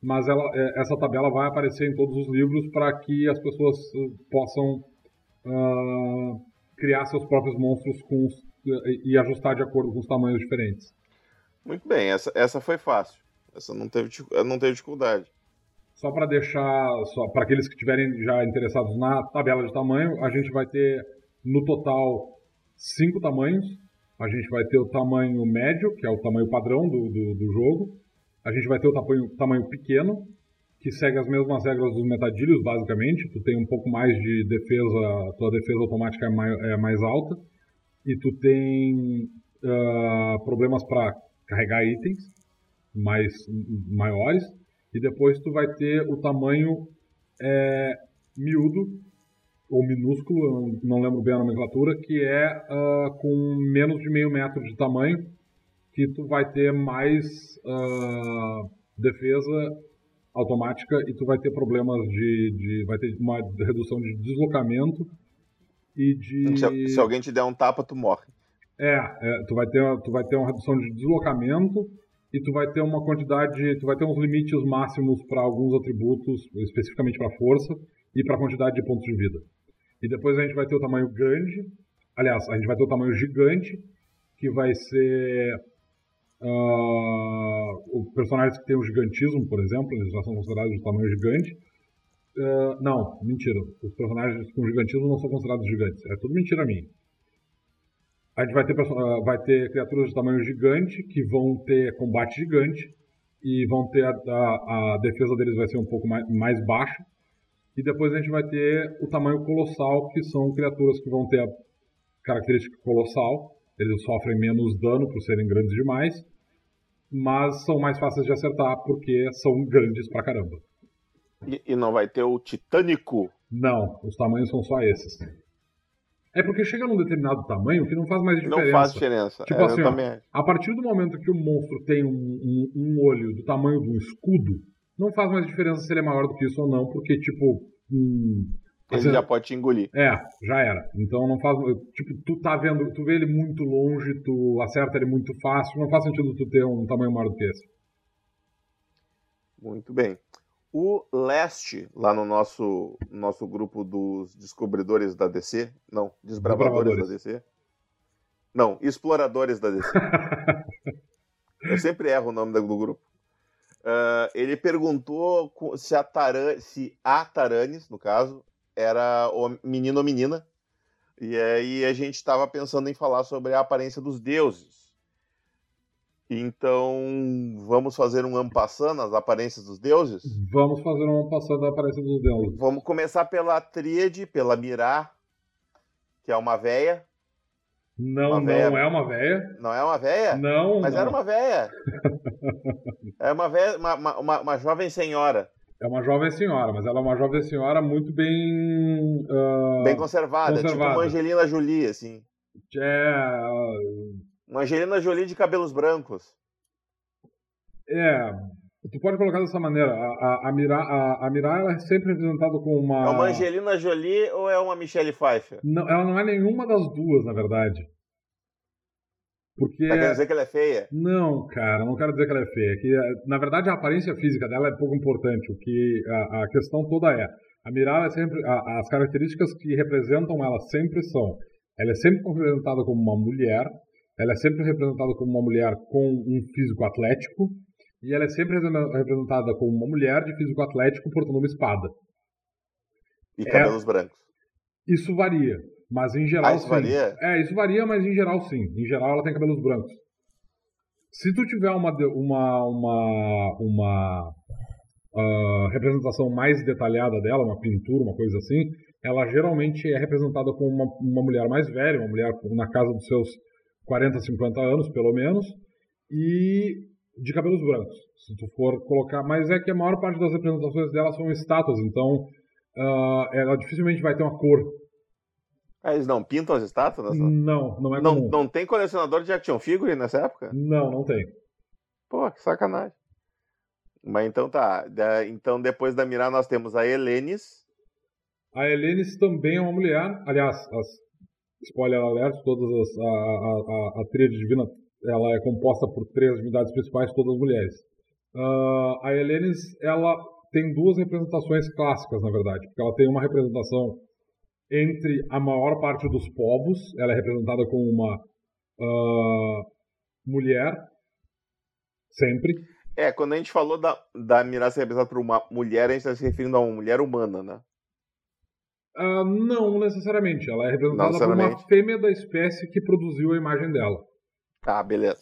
mas ela, é, essa tabela vai aparecer em todos os livros para que as pessoas uh, possam uh, criar seus próprios monstros com os, e ajustar de acordo com os tamanhos diferentes. Muito bem, essa, essa foi fácil. Essa não teve, não teve dificuldade. Só para deixar, só para aqueles que estiverem já interessados na tabela de tamanho, a gente vai ter no total cinco tamanhos. A gente vai ter o tamanho médio, que é o tamanho padrão do, do, do jogo. A gente vai ter o tamanho, tamanho pequeno, que segue as mesmas regras dos metadilhos, basicamente. Tu tem um pouco mais de defesa, tua defesa automática é mais, é mais alta. E tu tem uh, problemas para carregar itens mais maiores. E depois tu vai ter o tamanho é, miúdo, ou minúsculo, não lembro bem a nomenclatura, que é uh, com menos de meio metro de tamanho, que tu vai ter mais uh, defesa automática e tu vai ter problemas de, de, vai ter uma redução de deslocamento e de se, se, alguém te der um tapa tu morre. É, é, tu vai ter tu vai ter uma redução de deslocamento e tu vai ter uma quantidade tu vai ter uns limites máximos para alguns atributos especificamente para força e para quantidade de pontos de vida e depois a gente vai ter o tamanho grande aliás a gente vai ter o tamanho gigante que vai ser Uh, personagens que têm o gigantismo, por exemplo, eles já são considerados de tamanho gigante. Uh, não, mentira. Os personagens com gigantismo não são considerados gigantes. É tudo mentira minha. A gente vai ter, uh, vai ter criaturas de tamanho gigante que vão ter combate gigante e vão ter a, a, a defesa deles vai ser um pouco mais, mais baixa. E depois a gente vai ter o tamanho colossal, que são criaturas que vão ter a característica colossal. Eles sofrem menos dano por serem grandes demais mas são mais fáceis de acertar porque são grandes pra caramba. E, e, não vai ter o Titânico? Não, os tamanhos são só esses. É porque chega num determinado tamanho que não faz mais diferença. Não faz diferença. Tipo é, assim, ó, a partir do momento que o monstro tem um, um, um, olho do tamanho de um escudo, não faz mais diferença se ele é maior do que isso ou não, porque, tipo, um, ele assim, já pode te engolir. É, já era. Então não faz. Tipo, tu tá vendo, tu vê ele muito longe, tu acerta ele muito fácil, não faz sentido tu ter um tamanho maior do que esse. Muito bem. O Leste, lá no nosso, nosso grupo dos descobridores da DC, não, desbravadores, da DC. Não, exploradores da DC. *laughs* Eu sempre erro o nome do grupo. Uh, ele perguntou se a, Taran, se a Taranis, no caso, era o menino ou menina. E aí a gente estava pensando em falar sobre a aparência dos deuses. Então, vamos fazer um ampassando as aparências dos deuses? Vamos fazer um ampassando da aparência dos deuses. Vamos começar pela tríade, pela Mirá, que é uma véia. Não, uma não véia... é uma véia. Não é uma véia? Não, Mas não. era uma véia. *laughs* é uma véia, uma, uma, uma jovem senhora. É uma jovem senhora, mas ela é uma jovem senhora muito bem. Uh, bem conservada, conservada, tipo uma Angelina Jolie, assim. É. Uma Angelina Jolie de cabelos brancos. É. Tu pode colocar dessa maneira. A, a, a, Mira, a, a ela é sempre representada com uma. É uma Angelina Jolie ou é uma Michelle Pfeiffer? Não, ela não é nenhuma das duas, na verdade. Porque... Tá querendo dizer que ela é feia? Não, cara, não quero dizer que ela é feia. Que, na verdade, a aparência física dela é pouco importante. O que a, a questão toda é, a Mirala é sempre, a, as características que representam ela sempre são, ela é sempre representada como uma mulher, ela é sempre representada como uma mulher com um físico atlético, e ela é sempre representada como uma mulher de físico atlético portando uma espada. E cabelos é, brancos. Isso varia. Mas em geral, ah, isso sim. varia? É, isso varia, mas em geral, sim. Em geral, ela tem cabelos brancos. Se tu tiver uma, uma, uma, uma uh, representação mais detalhada dela, uma pintura, uma coisa assim, ela geralmente é representada como uma, uma mulher mais velha, uma mulher na casa dos seus 40, 50 anos, pelo menos, e de cabelos brancos. Se tu for colocar. Mas é que a maior parte das representações dela são estátuas, então uh, ela dificilmente vai ter uma cor ah, eles não pintam as estátuas? Não, não é não, comum. Não tem colecionador de action figure nessa época? Não, não tem. Pô, que sacanagem. Mas então tá. Então depois da Mirar nós temos a Helenis. A Helenis também é uma mulher. Aliás, as, spoiler alert, todas as, a, a, a, a tríade divina ela é composta por três divindades principais, todas mulheres. Uh, a Helenes, ela tem duas representações clássicas, na verdade, porque ela tem uma representação entre a maior parte dos povos, ela é representada como uma uh, mulher, sempre. É, quando a gente falou da, da ser representada por uma mulher, a gente está se referindo a uma mulher humana, né? Uh, não necessariamente. Ela é representada por uma fêmea da espécie que produziu a imagem dela. Ah, beleza.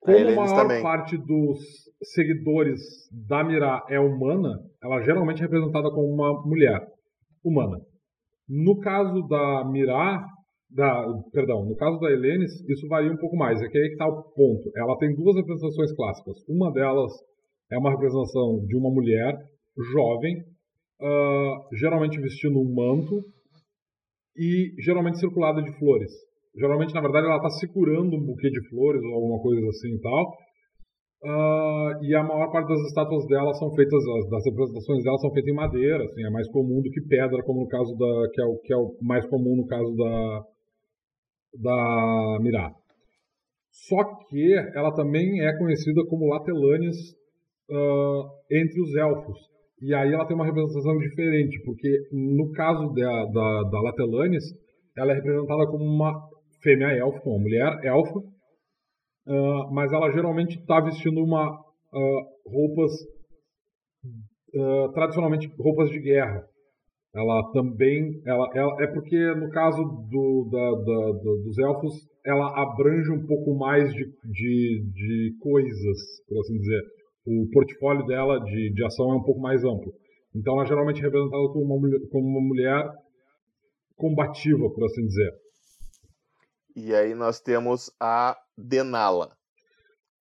Como a maior também. parte dos seguidores da Mirá é humana, ela geralmente é representada como uma mulher humana. No caso da Mirá, da, perdão, no caso da Helenes, isso varia um pouco mais. É que aí que está o ponto. Ela tem duas representações clássicas. Uma delas é uma representação de uma mulher jovem, uh, geralmente vestindo um manto e geralmente circulada de flores. Geralmente, na verdade, ela está segurando um buquê de flores ou alguma coisa assim e tal. Uh, e a maior parte das estátuas dela são feitas, das representações dela são feitas em madeira, assim, é mais comum do que pedra, como no caso da, que é o, que é o mais comum no caso da, da Mirá. Só que ela também é conhecida como Latelanes uh, entre os elfos. E aí ela tem uma representação diferente, porque no caso da, da, da ela é representada como uma fêmea elfa, uma mulher elfa, uh, mas ela geralmente está vestindo uma uh, roupas uh, tradicionalmente roupas de guerra. Ela também, ela, ela é porque no caso do, da, da, do, dos elfos, ela abrange um pouco mais de, de, de coisas, por assim dizer. O portfólio dela de, de ação é um pouco mais amplo. Então ela é geralmente representada como uma, como uma mulher combativa, por assim dizer. E aí nós temos a Denala.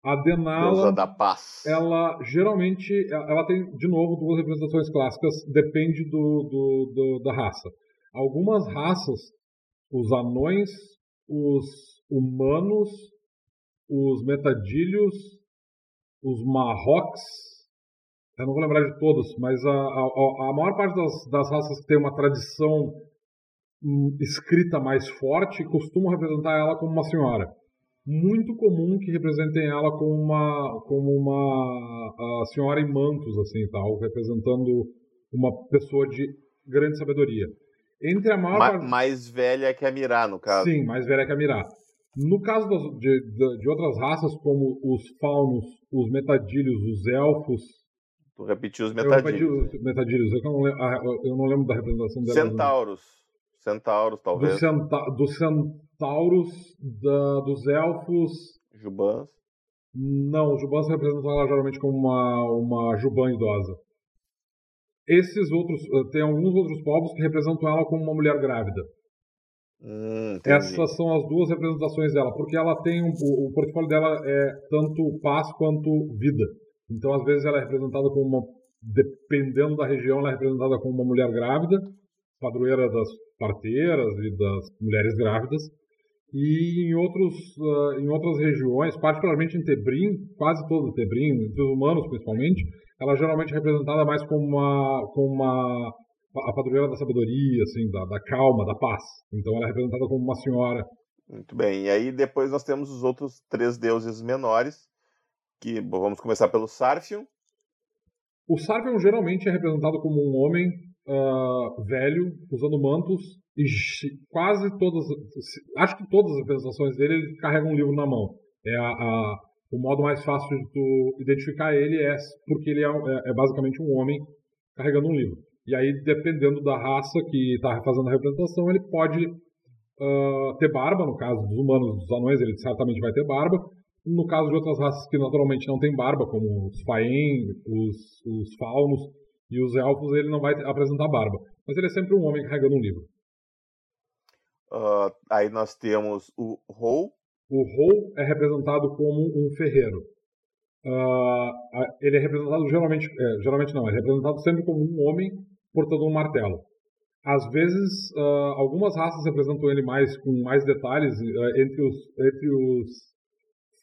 A Denala, da paz. ela geralmente, ela tem, de novo, duas representações clássicas, depende do, do, do, da raça. Algumas raças, os anões, os humanos, os metadilhos, os marroques, eu não vou lembrar de todos, mas a, a, a maior parte das, das raças que tem uma tradição escrita mais forte costumam representar ela como uma senhora. Muito comum que representem ela como uma, como uma senhora em mantos, assim, tal, representando uma pessoa de grande sabedoria. Entre a maior Ma parte... Mais velha que a Mirá, no caso. Sim, mais velha que a Mirá. No caso das, de, de, de, outras raças, como os faunos, os metadilhos, os elfos. Tu repetiu os metadilhos. Eu repeti os metadilhos, eu não, lembro, ah, eu não lembro da representação deles. Centauros. Centauros, talvez. Do, centa do centauros, da, dos elfos. Jubans. Não, os Jubans representam ela geralmente como uma, uma Juban idosa. Esses outros, eh, tem alguns outros povos que representam ela como uma mulher grávida. Hum, Essas são as duas representações dela, porque ela tem um, o, o portfólio dela é tanto paz quanto vida. Então, às vezes, ela é representada como uma, dependendo da região, ela é representada como uma mulher grávida, padroeira das parteiras e das mulheres grávidas. E em, outros, uh, em outras regiões, particularmente em Tebrim, quase todo Tebrim, entre os humanos principalmente, ela é geralmente é representada mais como uma, como uma a padroeira da sabedoria, assim, da, da calma, da paz. Então ela é representada como uma senhora. Muito bem. E aí depois nós temos os outros três deuses menores, que bom, vamos começar pelo Sarfion. O Sarfion geralmente é representado como um homem uh, velho, usando mantos, e quase todas, acho que todas as apresentações dele, ele carrega um livro na mão. É a, a, o modo mais fácil de tu identificar ele é porque ele é, é, é basicamente um homem carregando um livro. E aí, dependendo da raça que está fazendo a representação, ele pode uh, ter barba, no caso dos humanos, dos anões, ele certamente vai ter barba. No caso de outras raças que naturalmente não têm barba, como os Faen, os, os Faunos, e os elfos ele não vai apresentar barba. Mas ele é sempre um homem carregando um livro. Uh, aí nós temos o Rou. O Rou é representado como um ferreiro. Uh, ele é representado geralmente, é, geralmente não, é representado sempre como um homem portando um martelo. Às vezes, uh, algumas raças representam ele mais com mais detalhes. entre os entre os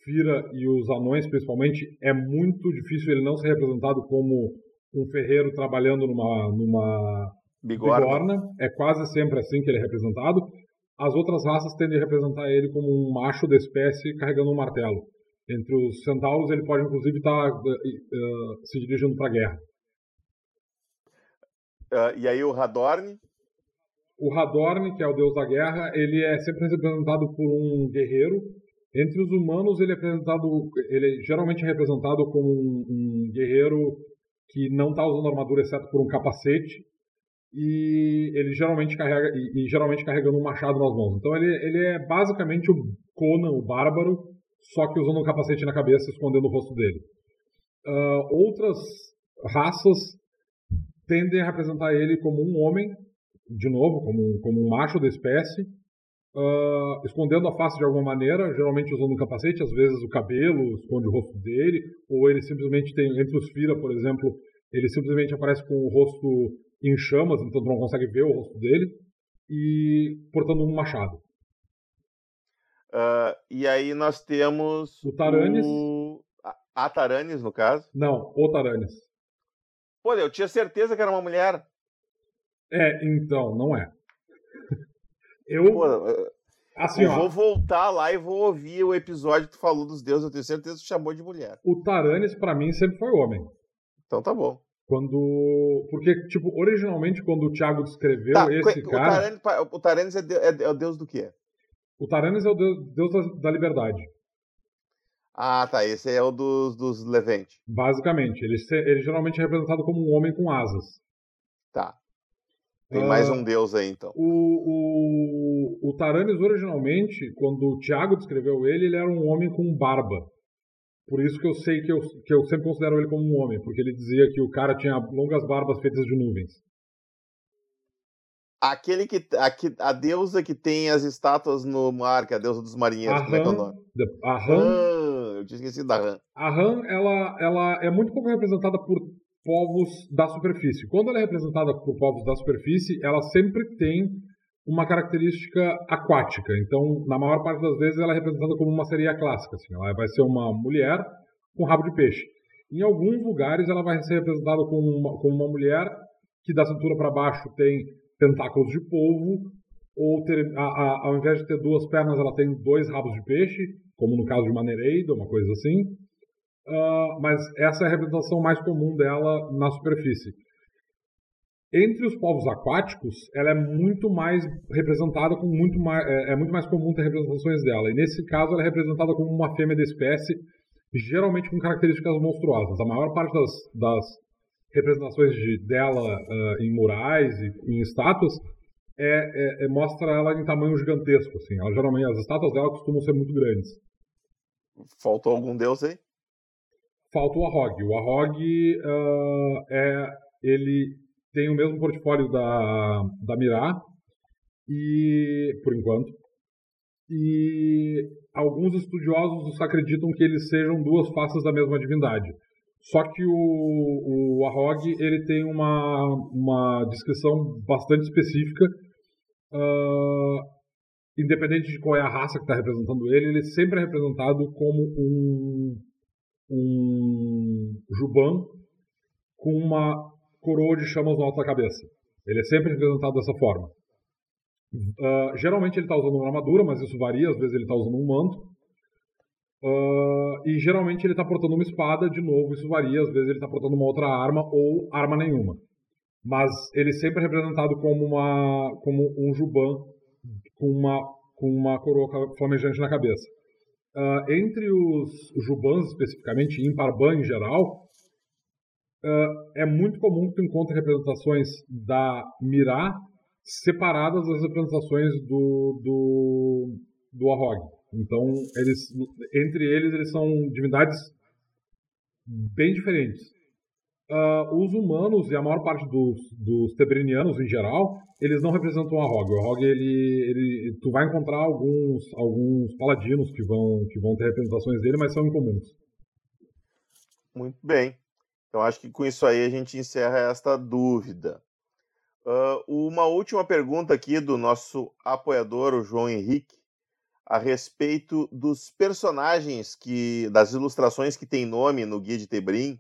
Fira e os anões, principalmente, é muito difícil ele não ser representado como um ferreiro trabalhando numa, numa bigorna. bigorna. É quase sempre assim que ele é representado. As outras raças tendem a representar ele como um macho da espécie carregando um martelo. Entre os centauros, ele pode inclusive estar tá, uh, uh, se dirigindo para a guerra. Uh, e aí o Radorn? O Radorn, que é o deus da guerra, ele é sempre representado por um guerreiro. Entre os humanos, ele é apresentado, ele é geralmente representado como um, um guerreiro que não está usando armadura exceto por um capacete e ele geralmente carrega e, e, geralmente carregando um machado nas mãos. Então ele, ele é basicamente o Conan, o bárbaro, só que usando um capacete na cabeça, escondendo o rosto dele. Uh, outras raças tendem a representar ele como um homem, de novo, como um, como um macho da espécie, uh, escondendo a face de alguma maneira, geralmente usando um capacete, às vezes o cabelo esconde o rosto dele, ou ele simplesmente tem, entre os Fira, por exemplo, ele simplesmente aparece com o rosto em chamas, então tu não consegue ver o rosto dele, e portando um machado. Uh, e aí nós temos. O Taranis. O... A Taranis, no caso? Não, o Taranis. Pô, eu tinha certeza que era uma mulher. É, então, não é. *laughs* Eu. Pô, assim, eu ó, vou voltar lá e vou ouvir o episódio que tu falou dos deuses. Eu tenho certeza que tu chamou de mulher. O Taranis, para mim, sempre foi homem. Então tá bom. Quando. Porque, tipo, originalmente, quando o Thiago descreveu tá, esse o cara. o Taranis é, de, é, é, o deus do quê? O Taranis é o deus, deus da, da, liberdade. Ah, tá. Esse é o dos, dos Levente. Basicamente. Ele, ele geralmente é representado como um homem com asas. Tá. Tem mais um deus aí, então. O, o, o Taranis, originalmente, quando o Tiago descreveu ele, ele era um homem com barba. Por isso que eu sei que eu, que eu sempre considero ele como um homem, porque ele dizia que o cara tinha longas barbas feitas de nuvens. Aquele que. A, a deusa que tem as estátuas no mar, que é a deusa dos marinheiros, a como é que é o nome? A Han. Eu tinha esquecido da. A Han, ela, ela é muito pouco representada por povos da superfície. Quando ela é representada por povos da superfície, ela sempre tem uma característica aquática. Então, na maior parte das vezes, ela é representada como uma sereia clássica. Assim. Ela vai ser uma mulher com rabo de peixe. Em alguns lugares, ela vai ser representada como uma, como uma mulher que da cintura para baixo tem tentáculos de polvo, ou ter, a, a, ao invés de ter duas pernas, ela tem dois rabos de peixe, como no caso de uma nereida, uma coisa assim. Uh, mas essa é a representação mais comum dela na superfície. Entre os povos aquáticos, ela é muito mais representada com muito mais é, é, muito mais comum ter representações dela. E nesse caso, ela é representada como uma fêmea da espécie, geralmente com características monstruosas. A maior parte das, das representações de, dela uh, em murais e em estátuas é, é, é, mostra ela em tamanho gigantesco. Assim. Ela, geralmente as estátuas dela costumam ser muito grandes. Faltou algum deus aí? falta o Arrog. O Arrog uh, é, ele tem o mesmo portfólio da, da Mirá, e, por enquanto, e alguns estudiosos acreditam que eles sejam duas faces da mesma divindade. Só que o, o Arrog ele tem uma, uma descrição bastante específica. Uh, independente de qual é a raça que está representando ele, ele sempre é representado como um um juban com uma coroa de chamas no alto da cabeça. Ele é sempre representado dessa forma. Uh, geralmente ele está usando uma armadura, mas isso varia. Às vezes ele está usando um manto. Uh, e geralmente ele está portando uma espada. De novo, isso varia. Às vezes ele está portando uma outra arma ou arma nenhuma. Mas ele sempre é representado como, uma, como um juban com uma, com uma coroa flamejante na cabeça. Uh, entre os Jubans, especificamente, e em Parban em geral, uh, é muito comum que tu encontre representações da Mirá separadas das representações do, do, do. Então, eles, entre eles, eles são divindades bem diferentes. Uh, os humanos e a maior parte dos, dos tebrinianos em geral eles não representam a Rogue. O Rogue, ele, ele, tu vai encontrar alguns, alguns paladinos que vão, que vão ter representações dele, mas são incomuns. Muito bem. Então acho que com isso aí a gente encerra esta dúvida. Uh, uma última pergunta aqui do nosso apoiador, o João Henrique, a respeito dos personagens que, das ilustrações que tem nome no Guia de Tebrim,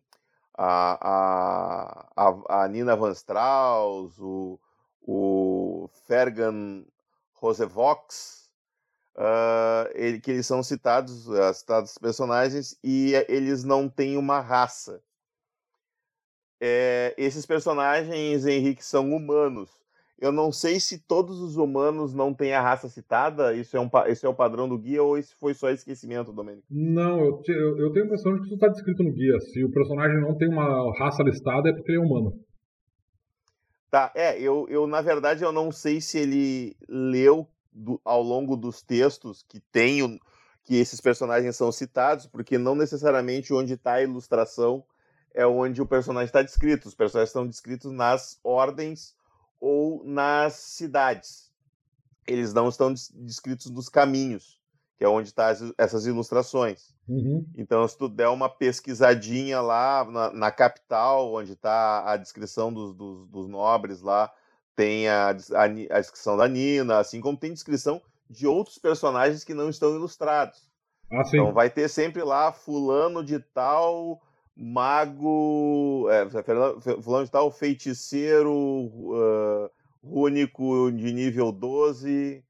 a, a, a Nina Van Strauss, o, o Fergan Rosevox, uh, ele, que eles são citados, uh, citados personagens, e eles não têm uma raça. É, esses personagens, Henrique, são humanos. Eu não sei se todos os humanos não têm a raça citada, isso é, um, é o padrão do guia, ou esse foi só esquecimento, Domênico? Não, eu, eu, eu tenho a impressão de que isso está descrito no guia. Se o personagem não tem uma raça listada, é porque ele é humano. Tá, é, eu, eu na verdade eu não sei se ele leu do, ao longo dos textos que tem o, que esses personagens são citados, porque não necessariamente onde está a ilustração é onde o personagem está descrito. Os personagens estão descritos nas ordens ou nas cidades. Eles não estão descritos nos caminhos, que é onde estão tá essas ilustrações. Uhum. Então, se tu der uma pesquisadinha lá na, na capital, onde está a descrição dos, dos, dos, nobres lá, tem a, a, a descrição da Nina, assim como tem descrição de outros personagens que não estão ilustrados. Ah, então vai ter sempre lá fulano de tal, mago, é, fulano de tal, feiticeiro uh, único de nível 12,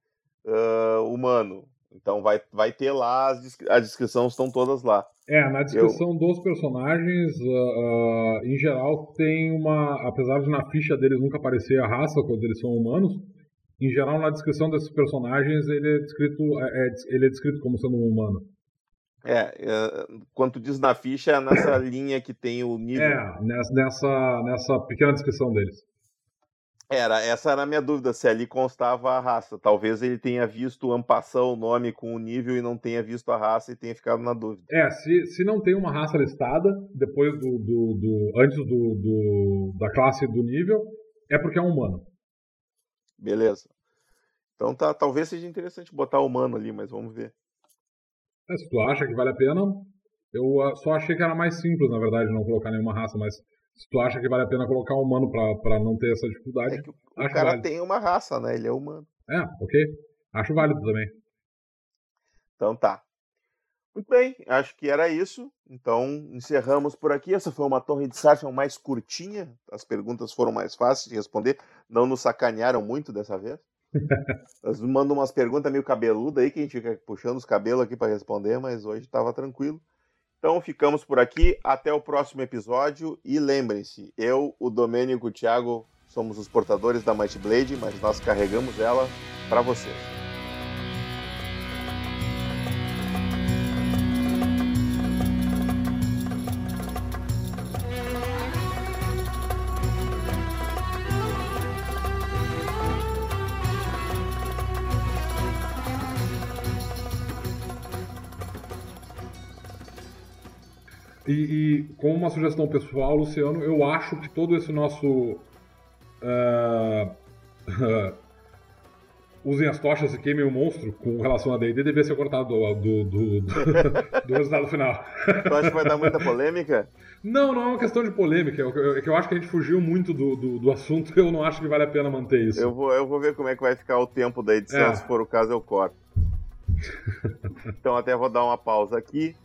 uh, humano. Então vai, vai ter lá, as, as descrições estão todas lá. É, na descrição Eu... dos personagens, uh, uh, em geral, tem uma. Apesar de na ficha deles nunca aparecer a raça quando eles são humanos, em geral, na descrição desses personagens, ele é descrito, é, é, ele é descrito como sendo um humano. É, é, quando diz na ficha, é nessa *coughs* linha que tem o nível. É, nessa, nessa pequena descrição deles. Era, essa era a minha dúvida, se ali constava a raça. Talvez ele tenha visto ampação o nome com o nível e não tenha visto a raça e tenha ficado na dúvida. É, se, se não tem uma raça listada, depois do. do, do antes do, do, da classe do nível, é porque é um humano. Beleza. Então tá, talvez seja interessante botar humano ali, mas vamos ver. É, se tu acha que vale a pena, eu ah, só achei que era mais simples, na verdade, não colocar nenhuma raça, mas se tu acha que vale a pena colocar um humano pra, pra não ter essa dificuldade. É que o cara válido. tem uma raça, né? Ele é humano. É, ok. Acho válido também. Então tá. Muito bem, acho que era isso. Então encerramos por aqui. Essa foi uma torre de Sarfion mais curtinha. As perguntas foram mais fáceis de responder. Não nos sacanearam muito dessa vez. Elas mandam umas perguntas meio cabeludas aí que a gente fica puxando os cabelos aqui para responder, mas hoje estava tranquilo. Então ficamos por aqui, até o próximo episódio e lembrem-se, eu, o Domênico e o Thiago somos os portadores da Might Blade, mas nós carregamos ela para vocês. Como uma sugestão pessoal, Luciano, eu acho que todo esse nosso. Uh, *laughs* usem as tochas e queimem o monstro com relação a D&D devia ser cortado do, do, do, *laughs* do resultado final. Tu acha que vai dar muita polêmica? Não, não é uma questão de polêmica. É que eu acho que a gente fugiu muito do, do, do assunto *laughs* eu não acho que vale a pena manter isso. Eu vou, eu vou ver como é que vai ficar o tempo da edição. É. Se for o caso, eu corto. então até vou dar uma pausa aqui.